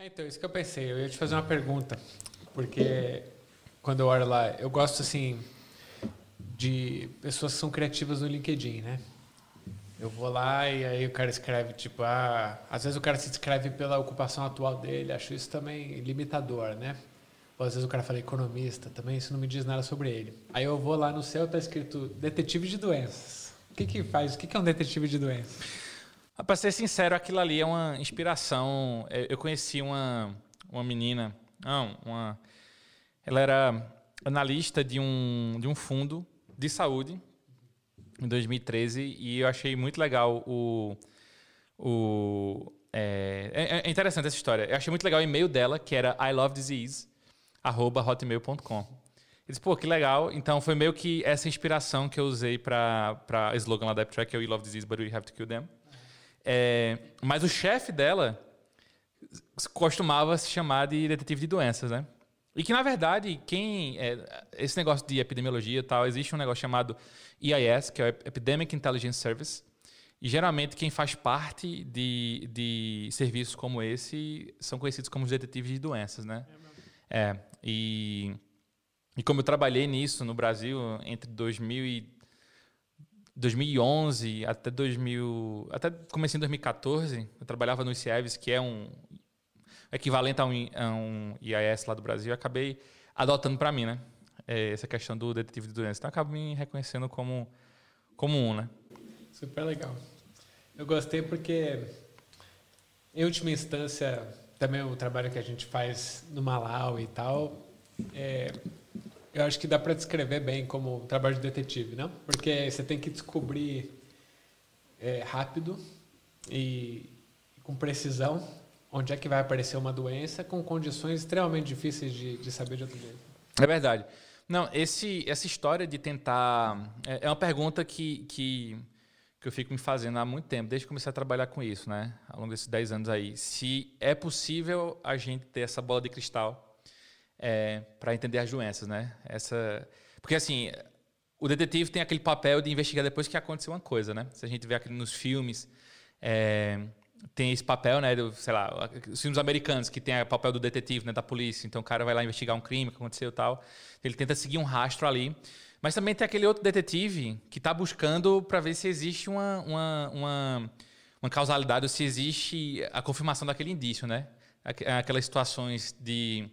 É, então, isso que eu pensei. Eu ia te fazer uma pergunta. Porque quando eu olho lá, eu gosto assim de pessoas que são criativas no LinkedIn, né? Eu vou lá e aí o cara escreve, tipo, ah, às vezes o cara se descreve pela ocupação atual dele, acho isso também limitador, né? Ou às vezes o cara fala economista, também isso não me diz nada sobre ele. Aí eu vou lá no céu, tá escrito detetive de doenças. O que que faz? O que que é um detetive de doenças? Para ser sincero, aquilo ali é uma inspiração. Eu conheci uma, uma menina, não, uma, ela era analista de um, de um fundo de saúde em 2013 e eu achei muito legal o. o é, é, é interessante essa história. Eu achei muito legal o e-mail dela, que era I love disease, arroba hotmail.com. Eu disse, pô, que legal. Então foi meio que essa inspiração que eu usei para slogan lá da AppTrack, que é We Love Disease, but we have to kill them. É, mas o chefe dela costumava se chamar de detetive de doenças, né? E que, na verdade, quem. É, esse negócio de epidemiologia e tal, existe um negócio chamado EIS, que é o Epidemic Intelligence Service. E geralmente quem faz parte de, de serviços como esse são conhecidos como os detetives de doenças, né? É. E, e como eu trabalhei nisso no Brasil entre 2000 e 2011 até 2000, até comecei em 2014, eu trabalhava no ICEVS, que é um equivalente a um, a um IAS lá do Brasil, eu acabei adotando para mim, né? É, essa questão do detetive de doenças. Então, eu acabo me reconhecendo como, como um, né? Super legal. Eu gostei porque, em última instância, também o trabalho que a gente faz no Malau e tal, é, eu acho que dá para descrever bem como trabalho de detetive, não? Porque você tem que descobrir é, rápido e, com precisão onde é que vai aparecer uma doença com condições extremamente difíceis de, de saber de outro jeito. É verdade. Não, esse, essa história de tentar. É, é uma pergunta que, que, que eu fico me fazendo há muito tempo, desde que comecei a trabalhar com isso, né? Ao longo desses 10 anos aí. Se é possível a gente ter essa bola de cristal é, para entender as doenças, né? Essa, porque assim, o detetive tem aquele papel de investigar depois que aconteceu uma coisa, né? Se a gente vê aquilo nos filmes, é, tem esse papel, né, do, sei lá, os filmes americanos que tem o papel do detetive, né, da polícia. Então o cara vai lá investigar um crime que aconteceu e tal. Ele tenta seguir um rastro ali. Mas também tem aquele outro detetive que está buscando para ver se existe uma, uma, uma, uma, causalidade ou se existe a confirmação daquele indício, né? Aquelas situações de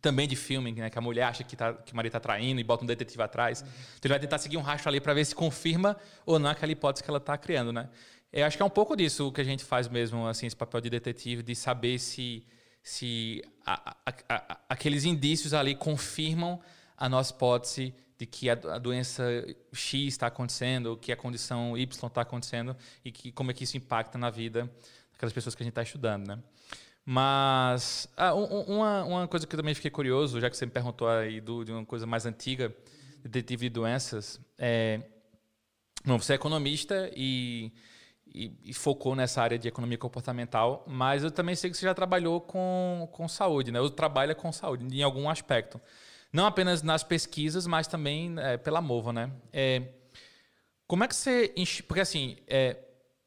também de filme, né, que a mulher acha que, tá, que o marido está traindo e bota um detetive atrás. Uhum. Então ele vai tentar seguir um rastro ali para ver se confirma ou não aquela hipótese que ela está criando, né? Eu acho que é um pouco disso que a gente faz mesmo, assim, esse papel de detetive, de saber se, se a, a, a, aqueles indícios ali confirmam a nossa hipótese de que a, doença X está acontecendo, que a condição Y está acontecendo e que como é que isso impacta na vida daquelas pessoas que a gente está estudando, né? Mas ah, uma, uma coisa que eu também fiquei curioso, já que você me perguntou aí do, de uma coisa mais antiga, detetive de doenças, é, você é economista e e, e, focou nessa área de economia comportamental, mas eu também sei que você já trabalhou com, com saúde, né? Ou trabalha com saúde em algum aspecto. Não apenas nas pesquisas, mas também é, pela MOVA, né? É, como é que você... Porque, assim, é,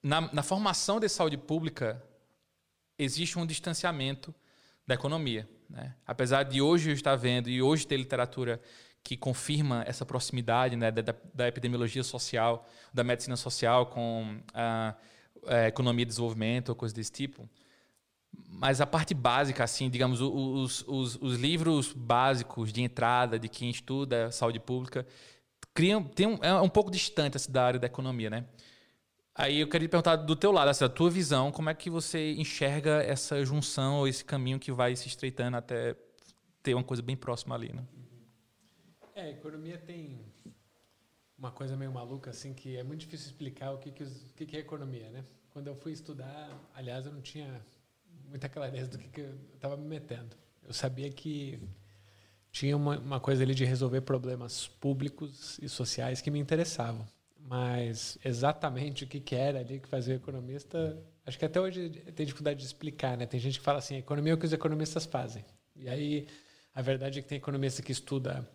na, na formação de saúde pública, existe um distanciamento da economia, né? Apesar de hoje eu estar vendo e hoje ter literatura que confirma essa proximidade né, da, da, epidemiologia social, da medicina social com a, a economia de desenvolvimento ou coisa desse tipo. Mas a parte básica, assim, digamos, os, os, os livros básicos de entrada de quem estuda saúde pública criam, tem um, é um pouco distante da área da economia, né? Aí eu queria perguntar do teu lado, assim, da tua visão, como é que você enxerga essa junção ou esse caminho que vai se estreitando até ter uma coisa bem próxima ali, né? É, a economia tem uma coisa meio maluca, assim, que é muito difícil explicar o que, que, os, o que, que é economia, né? Quando eu fui estudar, aliás, eu não tinha muita clareza do que, que eu estava me metendo. Eu sabia que tinha uma, uma coisa ali de resolver problemas públicos e sociais que me interessavam. Mas exatamente o que, que era ali que fazia o economista, acho que até hoje tem dificuldade de explicar, né? Tem gente que fala assim, economia é o que os economistas fazem. E aí a verdade é que tem economista que estuda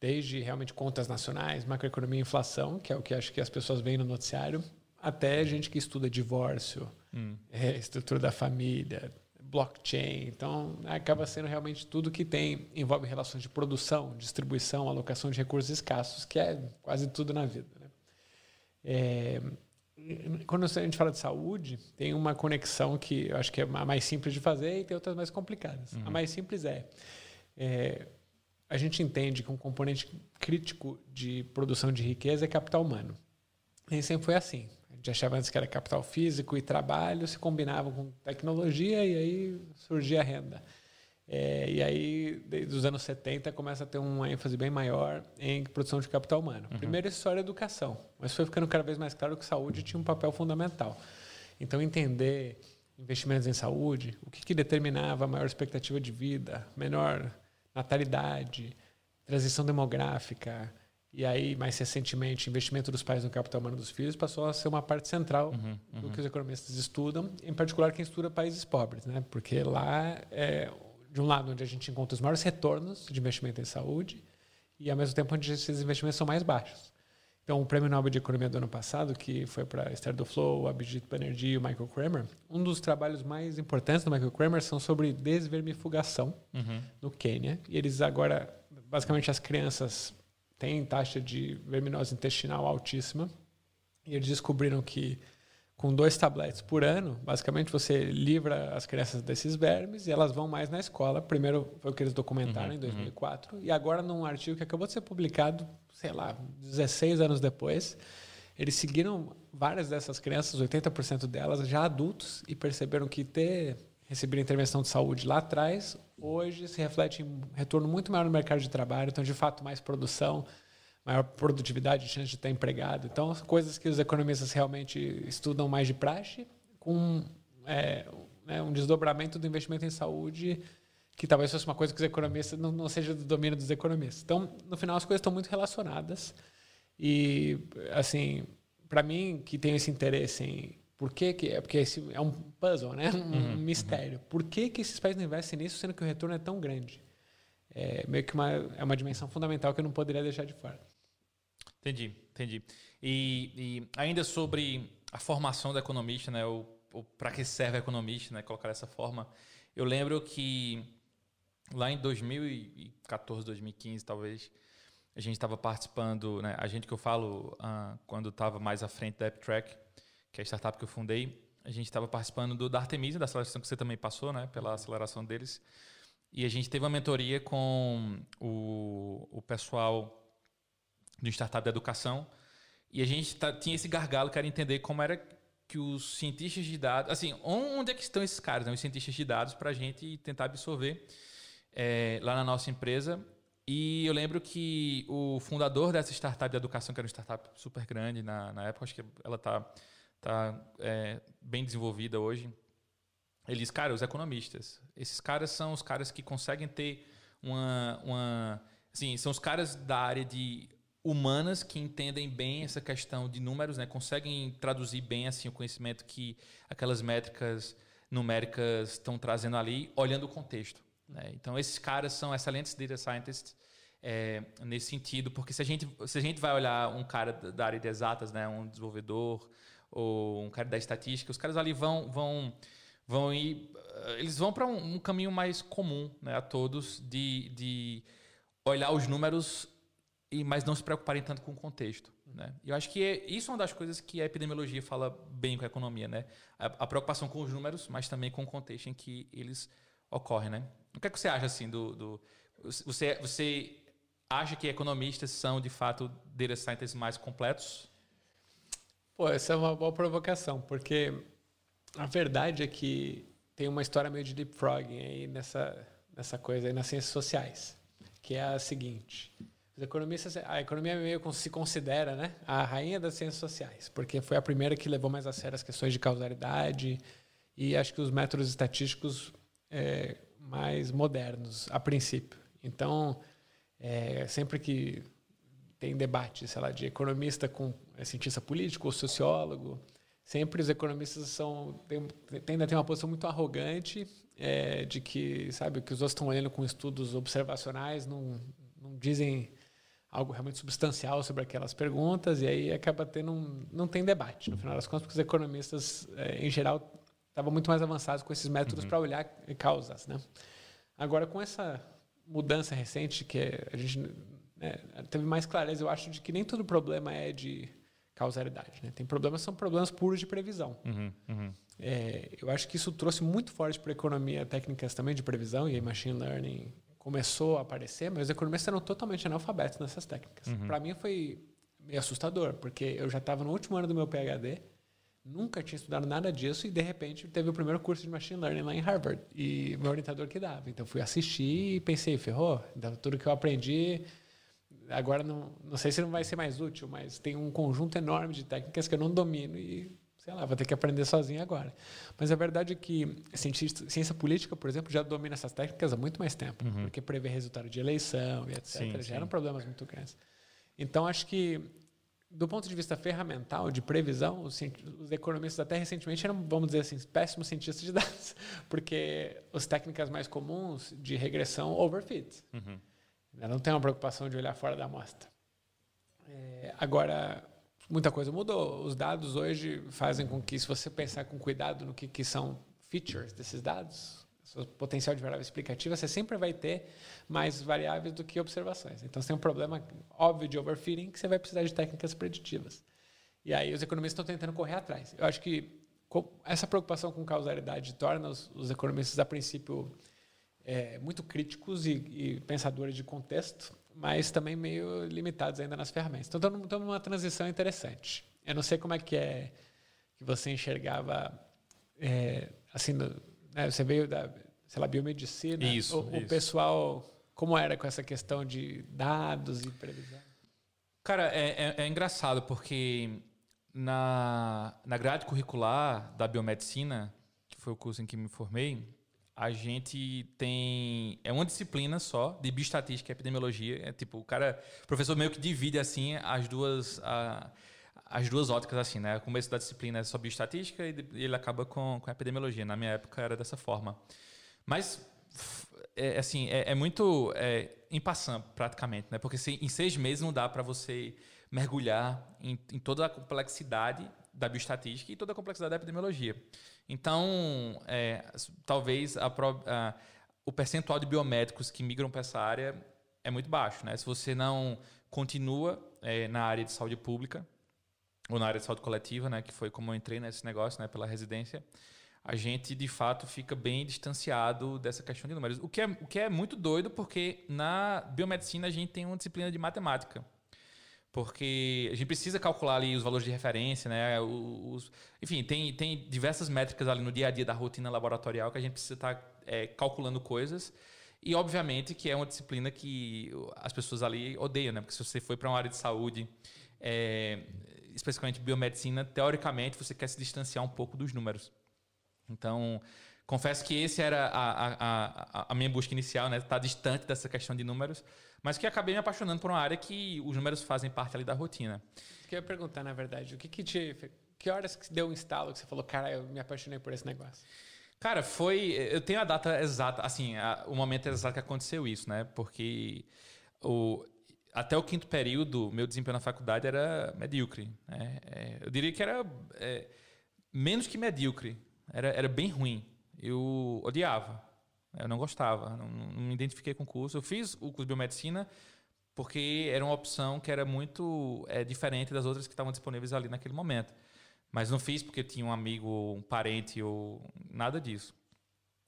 desde realmente contas nacionais, macroeconomia e inflação, que é o que acho que as pessoas veem no noticiário, até gente que estuda divórcio, hum. é, estrutura da família, blockchain. Então, acaba sendo realmente tudo que tem envolve relações de produção, distribuição, alocação de recursos escassos, que é quase tudo na vida. É, quando a gente fala de saúde, tem uma conexão que eu acho que é a mais simples de fazer e tem outras mais complicadas. Uhum. A mais simples é, é, a gente entende que um componente crítico de produção de riqueza é capital humano. Nem sempre foi assim. A gente achava antes que era capital físico e trabalho se combinavam com tecnologia e aí surgia a renda. É, e aí, desde os anos 70, começa a ter uma ênfase bem maior em produção de capital humano. Uhum. Primeiro, isso era educação, mas foi ficando cada vez mais claro que saúde tinha um papel fundamental. Então, entender investimentos em saúde, o que, que determinava a maior expectativa de vida, menor natalidade, transição demográfica, e aí, mais recentemente, investimento dos pais no capital humano dos filhos passou a ser uma parte central uhum, uhum. do que os economistas estudam, em particular quem estuda países pobres, né? porque lá é de um lado, onde a gente encontra os maiores retornos de investimento em saúde e, ao mesmo tempo, onde esses investimentos são mais baixos. Então, o Prêmio Nobel de Economia do ano passado, que foi para Esther Duflo, Abhijit Banerjee e o Michael Kramer, um dos trabalhos mais importantes do Michael Kramer são sobre desvermifugação uhum. no Quênia. E eles agora, basicamente, as crianças têm taxa de verminose intestinal altíssima. E eles descobriram que com dois tabletes por ano, basicamente você livra as crianças desses vermes e elas vão mais na escola. Primeiro foi o que eles documentaram uhum, em 2004 uhum. e agora num artigo que acabou de ser publicado, sei lá, 16 anos depois, eles seguiram várias dessas crianças, 80% delas já adultos e perceberam que ter recebido intervenção de saúde lá atrás, hoje se reflete em retorno muito maior no mercado de trabalho, então de fato mais produção, maior produtividade, chance de estar empregado. Então, coisas que os economistas realmente estudam mais de praxe, com é, né, um desdobramento do investimento em saúde, que talvez fosse uma coisa que os economistas não, não seja do domínio dos economistas. Então, no final, as coisas estão muito relacionadas. E, assim, para mim, que tenho esse interesse em por que, que é porque esse é um puzzle, né? Um, uhum, mistério. Uhum. Por que, que esses países não investem nisso, sendo que o retorno é tão grande? É meio que uma, é uma dimensão fundamental que eu não poderia deixar de fora. Entendi, entendi. E, e ainda sobre a formação do economista, né? O, o para que serve o economista, né? Colocar dessa forma. Eu lembro que lá em 2014, 2015, talvez, a gente estava participando, né? A gente que eu falo uh, quando estava mais à frente da AppTrack, que é a startup que eu fundei, a gente estava participando do da Artemisia, da aceleração que você também passou, né? Pela aceleração deles. E a gente teve uma mentoria com o, o pessoal de startup de educação. E a gente tá, tinha esse gargalo que era entender como era que os cientistas de dados. Assim, onde é que estão esses caras, né, os cientistas de dados, para a gente tentar absorver é, lá na nossa empresa. E eu lembro que o fundador dessa startup de educação, que era uma startup super grande na, na época, acho que ela está tá, é, bem desenvolvida hoje. Ele diz, cara, os economistas, esses caras são os caras que conseguem ter uma, uma assim, são os caras da área de humanas que entendem bem essa questão de números, né? conseguem traduzir bem assim o conhecimento que aquelas métricas numéricas estão trazendo ali, olhando o contexto. Né? Então, esses caras são excelentes data scientists é, nesse sentido, porque se a, gente, se a gente vai olhar um cara da área de exatas, né? um desenvolvedor ou um cara da estatística, os caras ali vão, vão, vão ir, eles vão para um, um, caminho mais comum né? a todos de, de olhar os números e mas não se preocuparem tanto com o contexto. Né? Eu acho que é, isso é uma das coisas que a epidemiologia fala bem com a economia. Né? A, a, preocupação com os números, mas também com o contexto em que eles ocorrem. Né? O que, é que você acha assim do, do você, você acha que economistas são de fato data scientists mais completos? Pô, essa é uma boa provocação, porque a verdade é que tem uma história meio de leapfrogging aí nessa, nessa coisa aí nas ciências sociais, que é a seguinte. Os economistas, a economia meio se considera né, a rainha das ciências sociais, porque foi a primeira que levou mais a sério as questões de causalidade e acho que os métodos estatísticos é, mais modernos, a princípio. Então, é, sempre que tem debate, sei lá, de economista com é, cientista político ou sociólogo, sempre os economistas são tendem a ter uma posição muito arrogante é, de que, sabe, que os outros estão olhando com estudos observacionais, não, não dizem algo realmente substancial sobre aquelas perguntas e aí acaba tendo um, não tem debate no final das contas porque os economistas é, em geral estavam muito mais avançados com esses métodos uhum. para olhar causas, né? Agora, com essa mudança recente que a gente né, teve mais clareza, eu acho, de que nem todo problema é de causalidade. Né? Tem problemas são problemas puros de previsão. Uhum, uhum. É, eu acho que isso trouxe muito forte para a economia técnicas também de previsão e aí machine learning começou a aparecer, mas os economistas eram totalmente analfabetos nessas técnicas. Uhum. Para mim foi meio assustador, porque eu já estava no último ano do meu PhD, nunca tinha estudado nada disso e de repente teve o primeiro curso de machine learning lá em Harvard e meu orientador que dava. Então fui assistir e pensei, ferrou, então, tudo que eu aprendi agora não, não sei se não vai ser mais útil, mas tem um conjunto enorme de técnicas que eu não domino e sei lá, vou ter que aprender sozinho agora. Mas a verdade é que ciência, ciência política, por exemplo, já domina essas técnicas há muito mais tempo, uhum. porque prever resultado de eleição e etc. Sim, já eram problemas muito grandes. Então, acho que, do ponto de vista ferramental, de previsão, os, os economistas até recentemente eram, vamos dizer assim, péssimos cientistas de dados, porque as técnicas mais comuns de regressão overfit. Uhum. Não tem uma preocupação de olhar fora da amostra. É, agora, muita coisa mudou. Os dados hoje fazem com que, se você pensar com cuidado no que, que são features desses dados, seu potencial de variável explicativa, você sempre vai ter mais variáveis do que observações. Então, você tem um problema óbvio de overfitting que você vai precisar de técnicas preditivas. E aí os economistas estão tentando correr atrás. Eu acho que essa preocupação com causalidade torna os, os economistas, a princípio, é, muito críticos e, e, pensadores de contexto, mas também meio limitados ainda nas ferramentas. Então, estamos numa transição interessante. Eu não sei como é que é que você enxergava, é, assim, né, você veio da, sei lá, biomedicina. Isso, o, isso. o pessoal, como era com essa questão de dados e previsão? Cara, é, é, é engraçado porque na, na grade curricular da biomedicina, que foi o curso em que me formei, a gente tem. É uma disciplina só de bioestatística e epidemiologia. É tipo, o cara. O professor meio que divide assim as duas. A, as duas óticas, assim, né? O começo da disciplina é só bioestatística e ele acaba com, com epidemiologia. Na minha época era dessa forma. Mas, é, assim, é, é muito é, em passando, praticamente, né? Porque se, em seis meses não dá para você mergulhar em, em toda a complexidade da bioestatística e toda a complexidade da epidemiologia. Então, é, talvez a, a, o percentual de biomédicos que migram para essa área é muito baixo. Né? Se você não continua é, na área de saúde pública ou na área de saúde coletiva, né, que foi como eu entrei nesse negócio, né, pela residência, a gente de fato fica bem distanciado dessa questão de números. O que é, o que é muito doido, porque na biomedicina a gente tem uma disciplina de matemática porque a gente precisa calcular ali os valores de referência, né? Os, enfim, tem, tem diversas métricas ali no dia a dia da rotina laboratorial que a gente precisa estar tá, é, calculando coisas. E, obviamente, que é uma disciplina que as pessoas ali odeiam, né? Porque se você foi para uma área de saúde, é, especificamente biomedicina, teoricamente você quer se distanciar um pouco dos números. Então, confesso que esse era a, a, a, a minha busca inicial, né? Estar tá distante dessa questão de números mas que acabei me apaixonando por uma área que os números fazem parte ali da rotina. Eu queria perguntar, na verdade, o que, que te. Que horas que deu um instalo que você falou, cara, eu me apaixonei por esse negócio? Cara, foi. Eu tenho a data exata, assim, a, o momento exato que aconteceu isso, né? Porque o, até o quinto período, meu desempenho na faculdade era medíocre. Né? É, eu diria que era é, menos que medíocre. Era, era bem ruim. Eu odiava. Eu não gostava, não, não me identifiquei com o curso. Eu fiz o curso de biomedicina porque era uma opção que era muito é, diferente das outras que estavam disponíveis ali naquele momento. Mas não fiz porque tinha um amigo, um parente ou nada disso.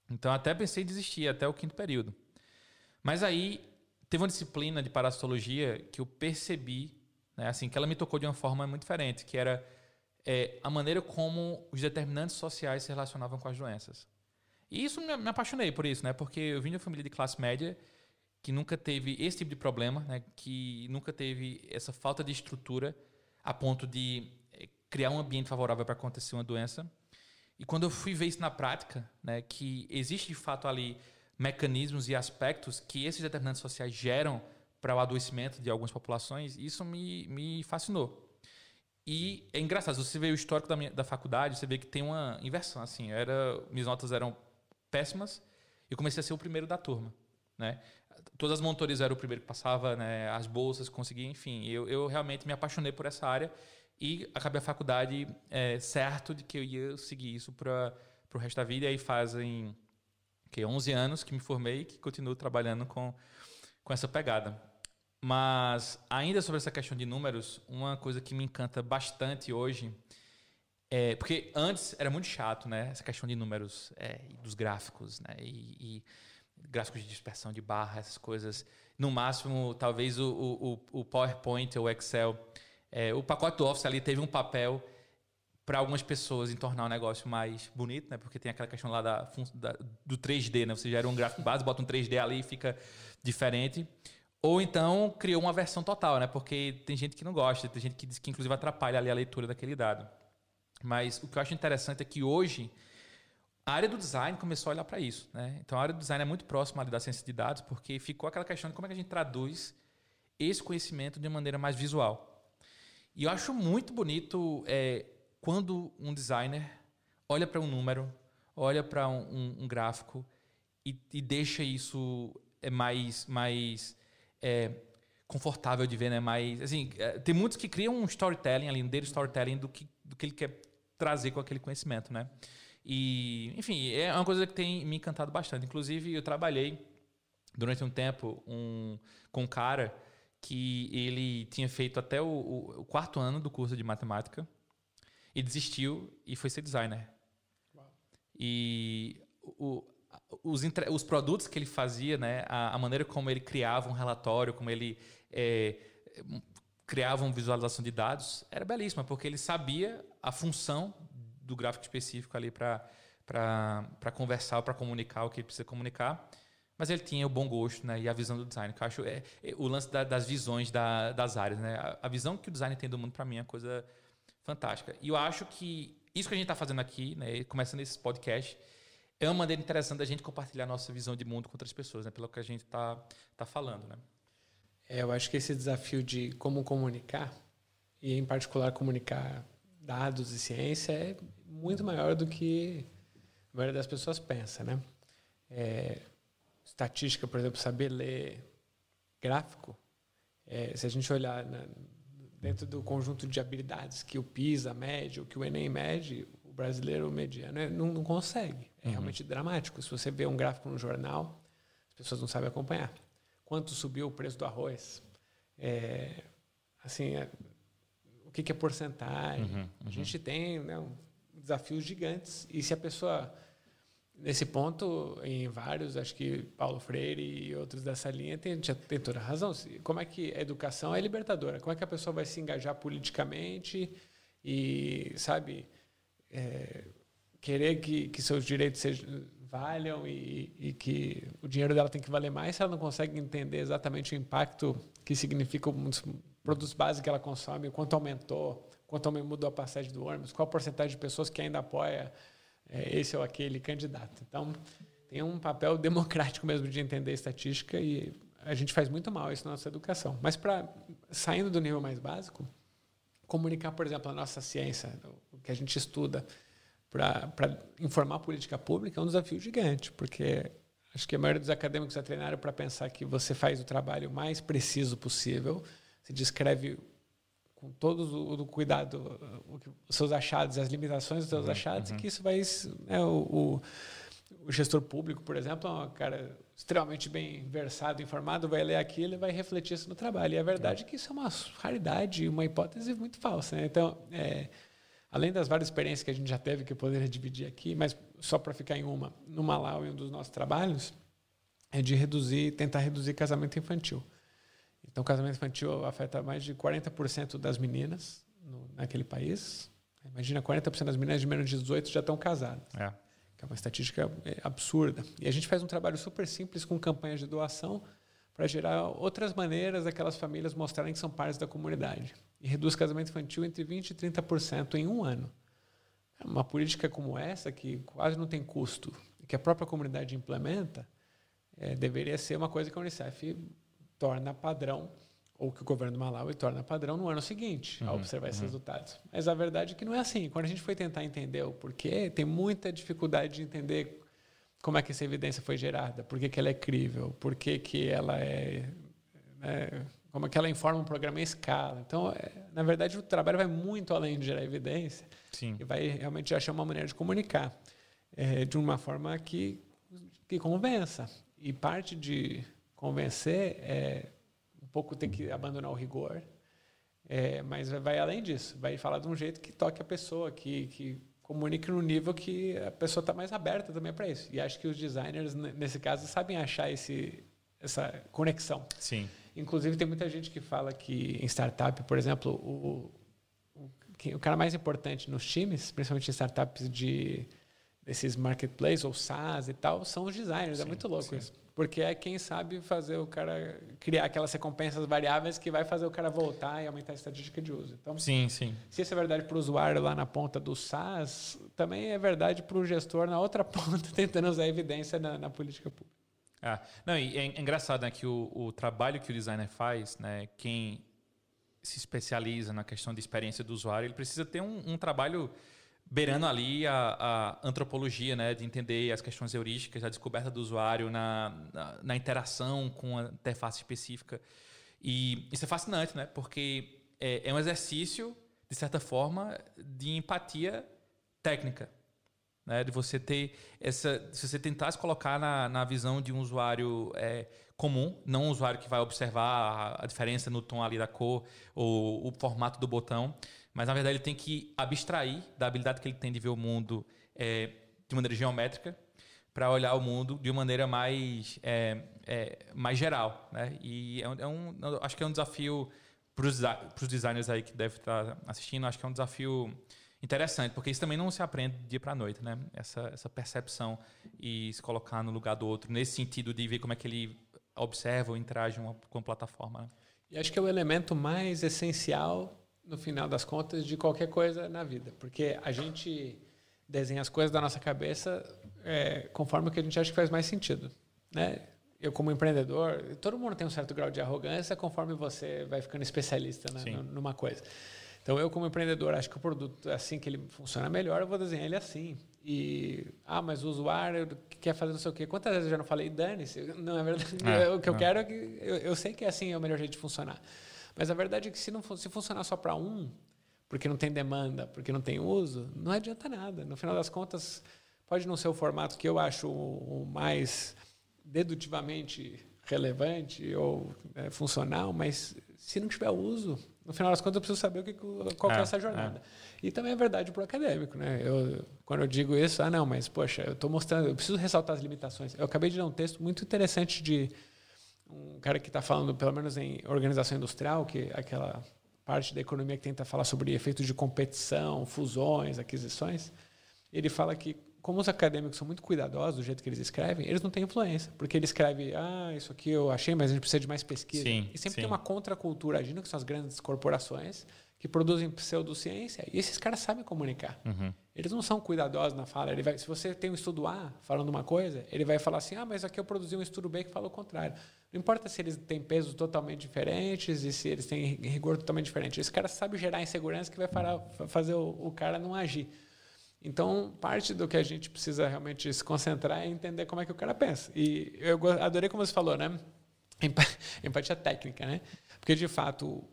Então até pensei em desistir até o quinto período. Mas aí teve uma disciplina de parasitologia que eu percebi, né, assim, que ela me tocou de uma forma muito diferente, que era é, a maneira como os determinantes sociais se relacionavam com as doenças. E isso me, me apaixonei por isso, né? Porque eu vim de uma família de classe média que nunca teve esse tipo de problema, né? Que nunca teve essa falta de estrutura a ponto de eh, criar um ambiente favorável para acontecer uma doença. E quando eu fui ver isso na prática, né, que existe de fato ali mecanismos e aspectos que esses determinantes sociais geram para o adoecimento de algumas populações, isso me, me fascinou. E é engraçado, você vê o histórico da, minha, da faculdade, você vê que tem uma inversão. Assim, era, minhas notas eram péssimas e comecei a ser o primeiro da turma, né? Todas as monitorias eram o primeiro que passava, né? As bolsas conseguia, enfim. Eu, eu realmente me apaixonei por essa área e acabei a faculdade é, certo de que eu ia seguir isso para o resto da vida. E aí fazem que 11 anos que me formei e que continuo trabalhando com, com essa pegada. Mas ainda sobre essa questão de números, uma coisa que me encanta bastante hoje é porque antes era muito chato, né? Essa questão de números é, dos gráficos, né? E, e, gráficos de dispersão de barra, essas coisas. No máximo, talvez o, o, o PowerPoint ou o Excel. É, o pacote do Office ali teve um papel para algumas pessoas em tornar o negócio mais bonito, né? Porque tem aquela questão lá da, da, do 3D, né? Você gera um gráfico base, bota um 3D ali e fica diferente. Ou então criou uma versão total, né? Porque tem gente que não gosta, tem gente que diz que inclusive atrapalha ali a leitura daquele dado. Mas o que eu acho interessante é que hoje a área do design começou a olhar para isso, né? Então a área do design é muito próxima da ciência de dados, porque ficou aquela questão de como é que a gente traduz esse conhecimento de maneira mais visual. E eu acho muito bonito é, quando um designer olha para um número, olha para um, um, um, gráfico e, e deixa isso é mais mais é, confortável de ver, né? Mais, assim, é, tem muitos que criam um storytelling ali, um dele storytelling do que, do que ele quer trazer com aquele conhecimento, né? E, enfim, é uma coisa que tem me encantado bastante. Inclusive, eu trabalhei durante um tempo um, com um cara que ele tinha feito até o, o, o quarto ano do curso de matemática e desistiu e foi ser designer. Uau. E o, os, os produtos que ele fazia, né, a, a, maneira como ele criava um relatório, como ele é, criava uma visualização de dados, era belíssima, porque ele sabia a função do gráfico específico ali para conversar, para comunicar o que ele precisa comunicar. Mas ele tinha o bom gosto né, e a visão do design, que eu acho é, é o lance da, das visões da, das áreas. Né? A, a, visão que o design tem do mundo, para mim, é uma coisa fantástica. E eu acho que isso que a gente está fazendo aqui, né, começando esse podcast, é uma maneira interessante da gente compartilhar nossa visão de mundo com outras pessoas, né? Pelo que a gente está tá falando, né? É, eu acho que esse desafio de como comunicar, e em particular comunicar dados e ciência, é muito maior do que a maioria das pessoas pensa, né? É, estatística, por exemplo, saber ler gráfico, é, se a gente olhar na, dentro do conjunto de habilidades que o PISA mede, ou que o Enem mede, o brasileiro mediano é, não, não consegue. É uhum. realmente dramático. Se você vê um gráfico no jornal, as pessoas não sabem acompanhar. Quanto subiu o preço do arroz? É, assim, é, o que, que, é porcentagem? Uhum, uhum. A gente tem né, um, desafios gigantes. E se a pessoa, nesse ponto, em vários, acho que Paulo Freire e outros dessa linha tem, tem toda a razão. Como é que a educação é libertadora? Como é que a pessoa vai se engajar politicamente e, sabe é, querer que, que seus direitos sejam, valham e, e, que o dinheiro dela tem que valer mais se ela não consegue entender exatamente o impacto que significa os produtos básicos que ela consome, quanto aumentou, quanto mudou a passagem do ônibus, qual a porcentagem de pessoas que ainda apoia é, esse ou aquele candidato. Então, tem um papel democrático mesmo de entender estatística e a gente faz muito mal isso na nossa educação. Mas para saindo do nível mais básico, comunicar, por exemplo, a nossa ciência, o que a gente estuda para informar a política pública é um desafio gigante, porque acho que a maioria dos acadêmicos já treinaram para pensar que você faz o trabalho mais preciso possível, se descreve com todo o, cuidado os seus achados, as limitações dos seus uhum, achados, uhum. e que isso vai... Né, o, o, o gestor público, por exemplo, é um cara extremamente bem versado, informado, vai ler aquilo e vai refletir isso no trabalho. E a verdade é, é que isso é uma raridade, uma hipótese muito falsa. Né? Então, é, além das várias experiências que a gente já teve, que eu poderia dividir aqui, mas só para ficar em uma, no Malau, em um dos nossos trabalhos, é de reduzir, tentar reduzir casamento infantil. Então, casamento infantil afeta mais de 40% das meninas no, naquele país. Imagina, 40% das meninas de menos de 18 já estão casadas. É que é uma estatística é, absurda. E a gente faz um trabalho super simples com campanhas de doação para gerar outras maneiras daquelas famílias mostrarem que são partes da comunidade. E reduz casamento infantil entre 20% e 30% em um ano. Uma política como essa, que quase não tem custo, e que a própria comunidade implementa, é, deveria ser uma coisa que a Unicef torna padrão ou que o governo do Malawi torna padrão no ano seguinte, uhum, ao observar esses uhum. resultados. Mas a verdade é que não é assim. Quando a gente foi tentar entender o porquê, tem muita dificuldade de entender como é que essa evidência foi gerada, por que, que ela é crível, por que, que ela é... Né, como é que ela informa um programa em escala. Então, é, na verdade, o trabalho vai muito além de gerar evidência Sim. e vai realmente achar uma maneira de comunicar. é, de uma forma que, que convença. E parte de convencer é um pouco ter que abandonar o rigor, é, mas vai além disso. Vai falar de um jeito que toque a pessoa, que, que comunique no nível que a pessoa está mais aberta também para isso. E acho que os designers, nesse caso, sabem achar esse, essa conexão. Sim. Inclusive, tem muita gente que fala que em startup, por exemplo, o, o, o cara mais importante nos times, principalmente em startups de desses marketplaces ou SaaS e tal, são os designers. É sim, é muito louco sim. isso. Porque é quem sabe fazer o cara criar aquelas recompensas variáveis que vai fazer o cara voltar e aumentar a estatística de uso. Então, sim, sim. se isso é verdade para o usuário lá na ponta do SaaS, também é verdade para o gestor na outra ponta, tentando usar evidência na, na política pública. Ah, não, e é engraçado né, que o, o trabalho que o designer faz, né, quem se especializa na questão de experiência do usuário, ele precisa ter um, um trabalho beirando ali a, a, antropologia, né, de entender as questões heurísticas, a descoberta do usuário na, na, na, interação com a interface específica. E isso é fascinante, né, porque é, é um exercício, de certa forma, de empatia técnica. Né, de você ter essa. Se você tentar se colocar na, na visão de um usuário é, comum, não um usuário que vai observar a, a diferença no tom ali da cor ou o formato do botão, mas na verdade ele tem que abstrair da habilidade que ele tem de ver o mundo é, de maneira geométrica para olhar o mundo de uma maneira mais, é, é, mais geral. Né? E é um, é acho que é um desafio para os designers aí que devem estar assistindo, acho que é um desafio interessante, porque isso também não se aprende dia para noite, né? Essa, essa percepção e se colocar no lugar do outro, nesse sentido de ver como é que ele observa ou interage com a plataforma. Né? E acho que é o elemento mais essencial no final das contas, de qualquer coisa na vida. Porque a gente desenha as coisas da nossa cabeça é, conforme o que a gente acha que faz mais sentido. Né? Eu, como empreendedor, todo mundo tem um certo grau de arrogância conforme você vai ficando especialista né, numa coisa. Então, eu, como empreendedor, acho que o produto, assim que ele funciona melhor, eu vou desenhar ele assim. E, ah, mas o usuário quer fazer não sei o quê. Quantas vezes eu já não falei, dane-se? Não, é verdade. É, o que eu quero é que. Eu, eu sei que é assim é o melhor jeito de funcionar. Mas a verdade é que se não se funcionar só para um, porque não tem demanda, porque não tem uso, não adianta nada. No final das contas, pode não ser o formato que eu acho o mais dedutivamente relevante ou é, funcional, mas se não tiver uso, no final das contas eu preciso saber o que, qual é, é essa jornada. É. E também é verdade para o acadêmico, né? Eu, quando eu digo isso, ah não, mas poxa, eu estou mostrando, eu preciso ressaltar as limitações. Eu acabei de ler um texto muito interessante de um cara que está falando, pelo menos em organização industrial, que é aquela parte da economia que tenta falar sobre efeitos de competição, fusões, aquisições, ele fala que como os acadêmicos são muito cuidadosos do jeito que eles escrevem, eles não têm influência, porque ele escreve, ah, isso aqui eu achei, mas a gente precisa de mais pesquisa. Sim, e sempre sim. tem uma contracultura agindo, que são as grandes corporações, que produzem pseudociência, e esses caras sabem comunicar. Uhum. Eles não são cuidadosos na fala. Ele vai, se você tem um estudo A falando uma coisa, ele vai falar assim, ah, mas aqui eu produzi um estudo B que fala o contrário. Não importa se eles têm pesos totalmente diferentes e se eles têm rigor totalmente diferente. Esse cara sabe gerar insegurança que vai fazer o, cara não agir. Então, parte do que a gente precisa realmente se concentrar é entender como é que o cara pensa. E eu adorei como você falou, né? Empatia técnica, né? Porque, de fato,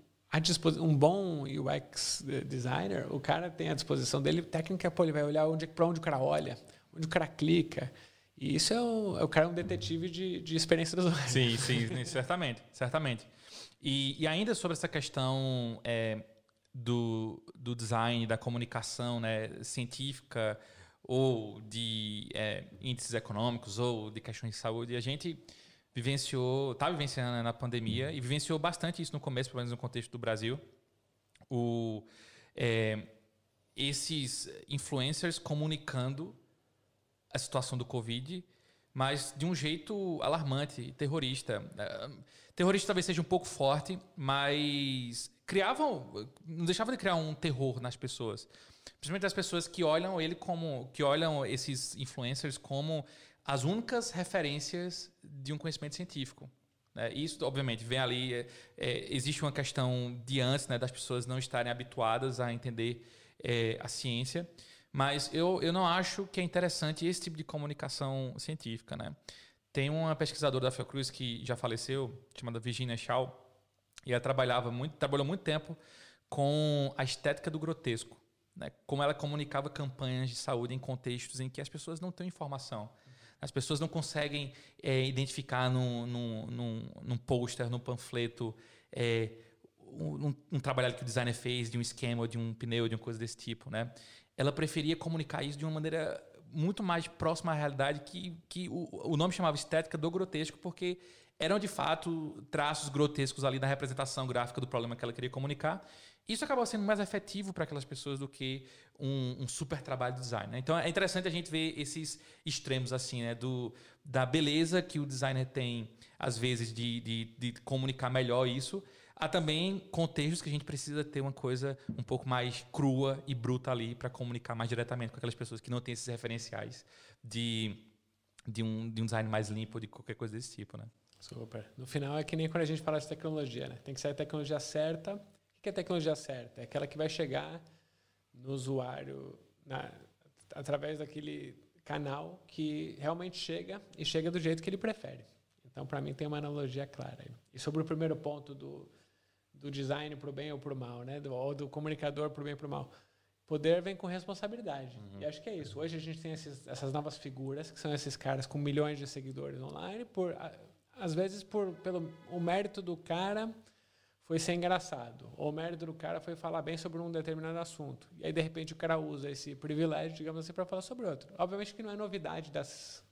um bom UX designer, o cara tem à disposição dele técnica, pô, ele vai olhar onde, para onde o cara olha, onde o cara clica. E isso é o, é o cara um detetive de, de experiência do usuário. Sim, sim, certamente, certamente. E, e, ainda sobre essa questão é, do, do design, da comunicação né, científica ou de é, índices econômicos ou de questões de saúde, a gente vivenciou, está vivenciando né, na pandemia e vivenciou bastante isso no começo, pelo menos no contexto do Brasil. O, é, esses influencers comunicando a situação do Covid, mas de um jeito alarmante, terrorista. É, terrorista talvez seja um pouco forte, mas criavam, não deixava de criar um terror nas pessoas. Principalmente as pessoas que olham ele como, que olham esses influencers como as únicas referências de um conhecimento científico. Né? Isso, obviamente, vem ali. É, é, existe uma questão de antes né, das pessoas não estarem habituadas a entender é, a ciência, mas eu, eu não acho que é interessante esse tipo de comunicação científica. Né? Tem uma pesquisadora da Fiocruz que já faleceu, chamada Virginia Shaw, e ela trabalhava muito, trabalhou muito tempo com a estética do grotesco. né, como ela comunicava campanhas de saúde em contextos em que as pessoas não têm informação. As pessoas não conseguem é, identificar num, num, num, num pôster, num panfleto, é, um, um, trabalho que o designer fez de um esquema, de um pneu, de uma coisa desse tipo. Né? Ela preferia comunicar isso de uma maneira muito mais próxima à realidade que, que o, o nome chamava estética do grotesco, porque eram de fato traços grotescos ali na representação gráfica do problema que ela queria comunicar. Isso acabou sendo mais efetivo para aquelas pessoas do que um, um, super trabalho de design. Né? Então é interessante a gente ver esses extremos assim, né? Do, da beleza que o designer tem, às vezes, de, de, de comunicar melhor isso, há também contextos que a gente precisa ter uma coisa um pouco mais crua e bruta ali para comunicar mais diretamente com aquelas pessoas que não têm esses referenciais de, de, um, de um design mais limpo, de qualquer coisa desse tipo. Né? Super. No final é que nem quando a gente fala de tecnologia, né? Tem que ser a tecnologia certa o que é tecnologia certa? É aquela que vai chegar no usuário na, através daquele canal que realmente chega e chega do jeito que ele prefere. Então, para mim, tem uma analogia clara. E sobre o primeiro ponto do, do design para o bem ou para o mal, né? Do, ou do comunicador para o bem ou para o mal. Poder vem com responsabilidade. Uhum. E acho que é isso. Hoje a gente tem esses, essas novas figuras, que são esses caras com milhões de seguidores online, por às vezes por pelo o mérito do cara foi ser engraçado. Ou o mérito do cara foi falar bem sobre um determinado assunto. E aí, de repente, o cara usa esse privilégio, digamos assim, para falar sobre outro. Obviamente que não é novidade das,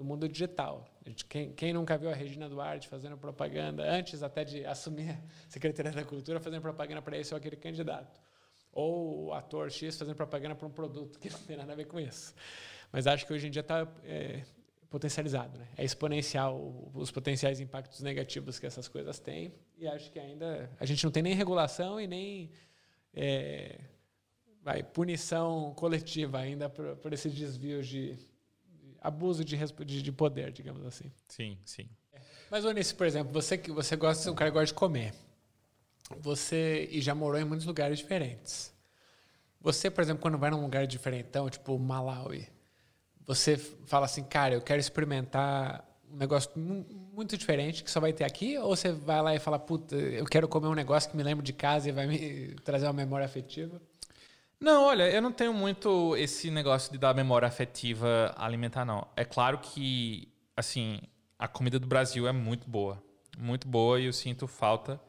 do mundo digital. Quem, quem, nunca viu a Regina Duarte fazendo propaganda, antes até de assumir a Secretaria da Cultura, fazendo propaganda para esse ou aquele candidato? Ou o ator X fazendo propaganda para um produto que não tem nada a ver com isso. Mas acho que hoje em dia está é, potencializado. Né? É exponencial os potenciais impactos negativos que essas coisas têm. E acho que ainda a gente não tem nem regulação e nem é, vai, punição coletiva ainda por, por esses desvios de, abuso de, de, de, poder, digamos assim. Sim, sim. Mas, Onice, por exemplo, você que você gosta, um cara que gosta de comer. Você e já morou em muitos lugares diferentes. Você, por exemplo, quando vai num lugar diferentão, tipo Malawi, você fala assim, cara, eu quero experimentar um negócio muito diferente que só vai ter aqui? Ou você vai lá e fala, puta, eu quero comer um negócio que me lembra de casa e vai me trazer uma memória afetiva? Não, olha, eu não tenho muito esse negócio de dar memória afetiva alimentar, não. É claro que, assim, a comida do Brasil é muito boa. Muito boa e eu sinto falta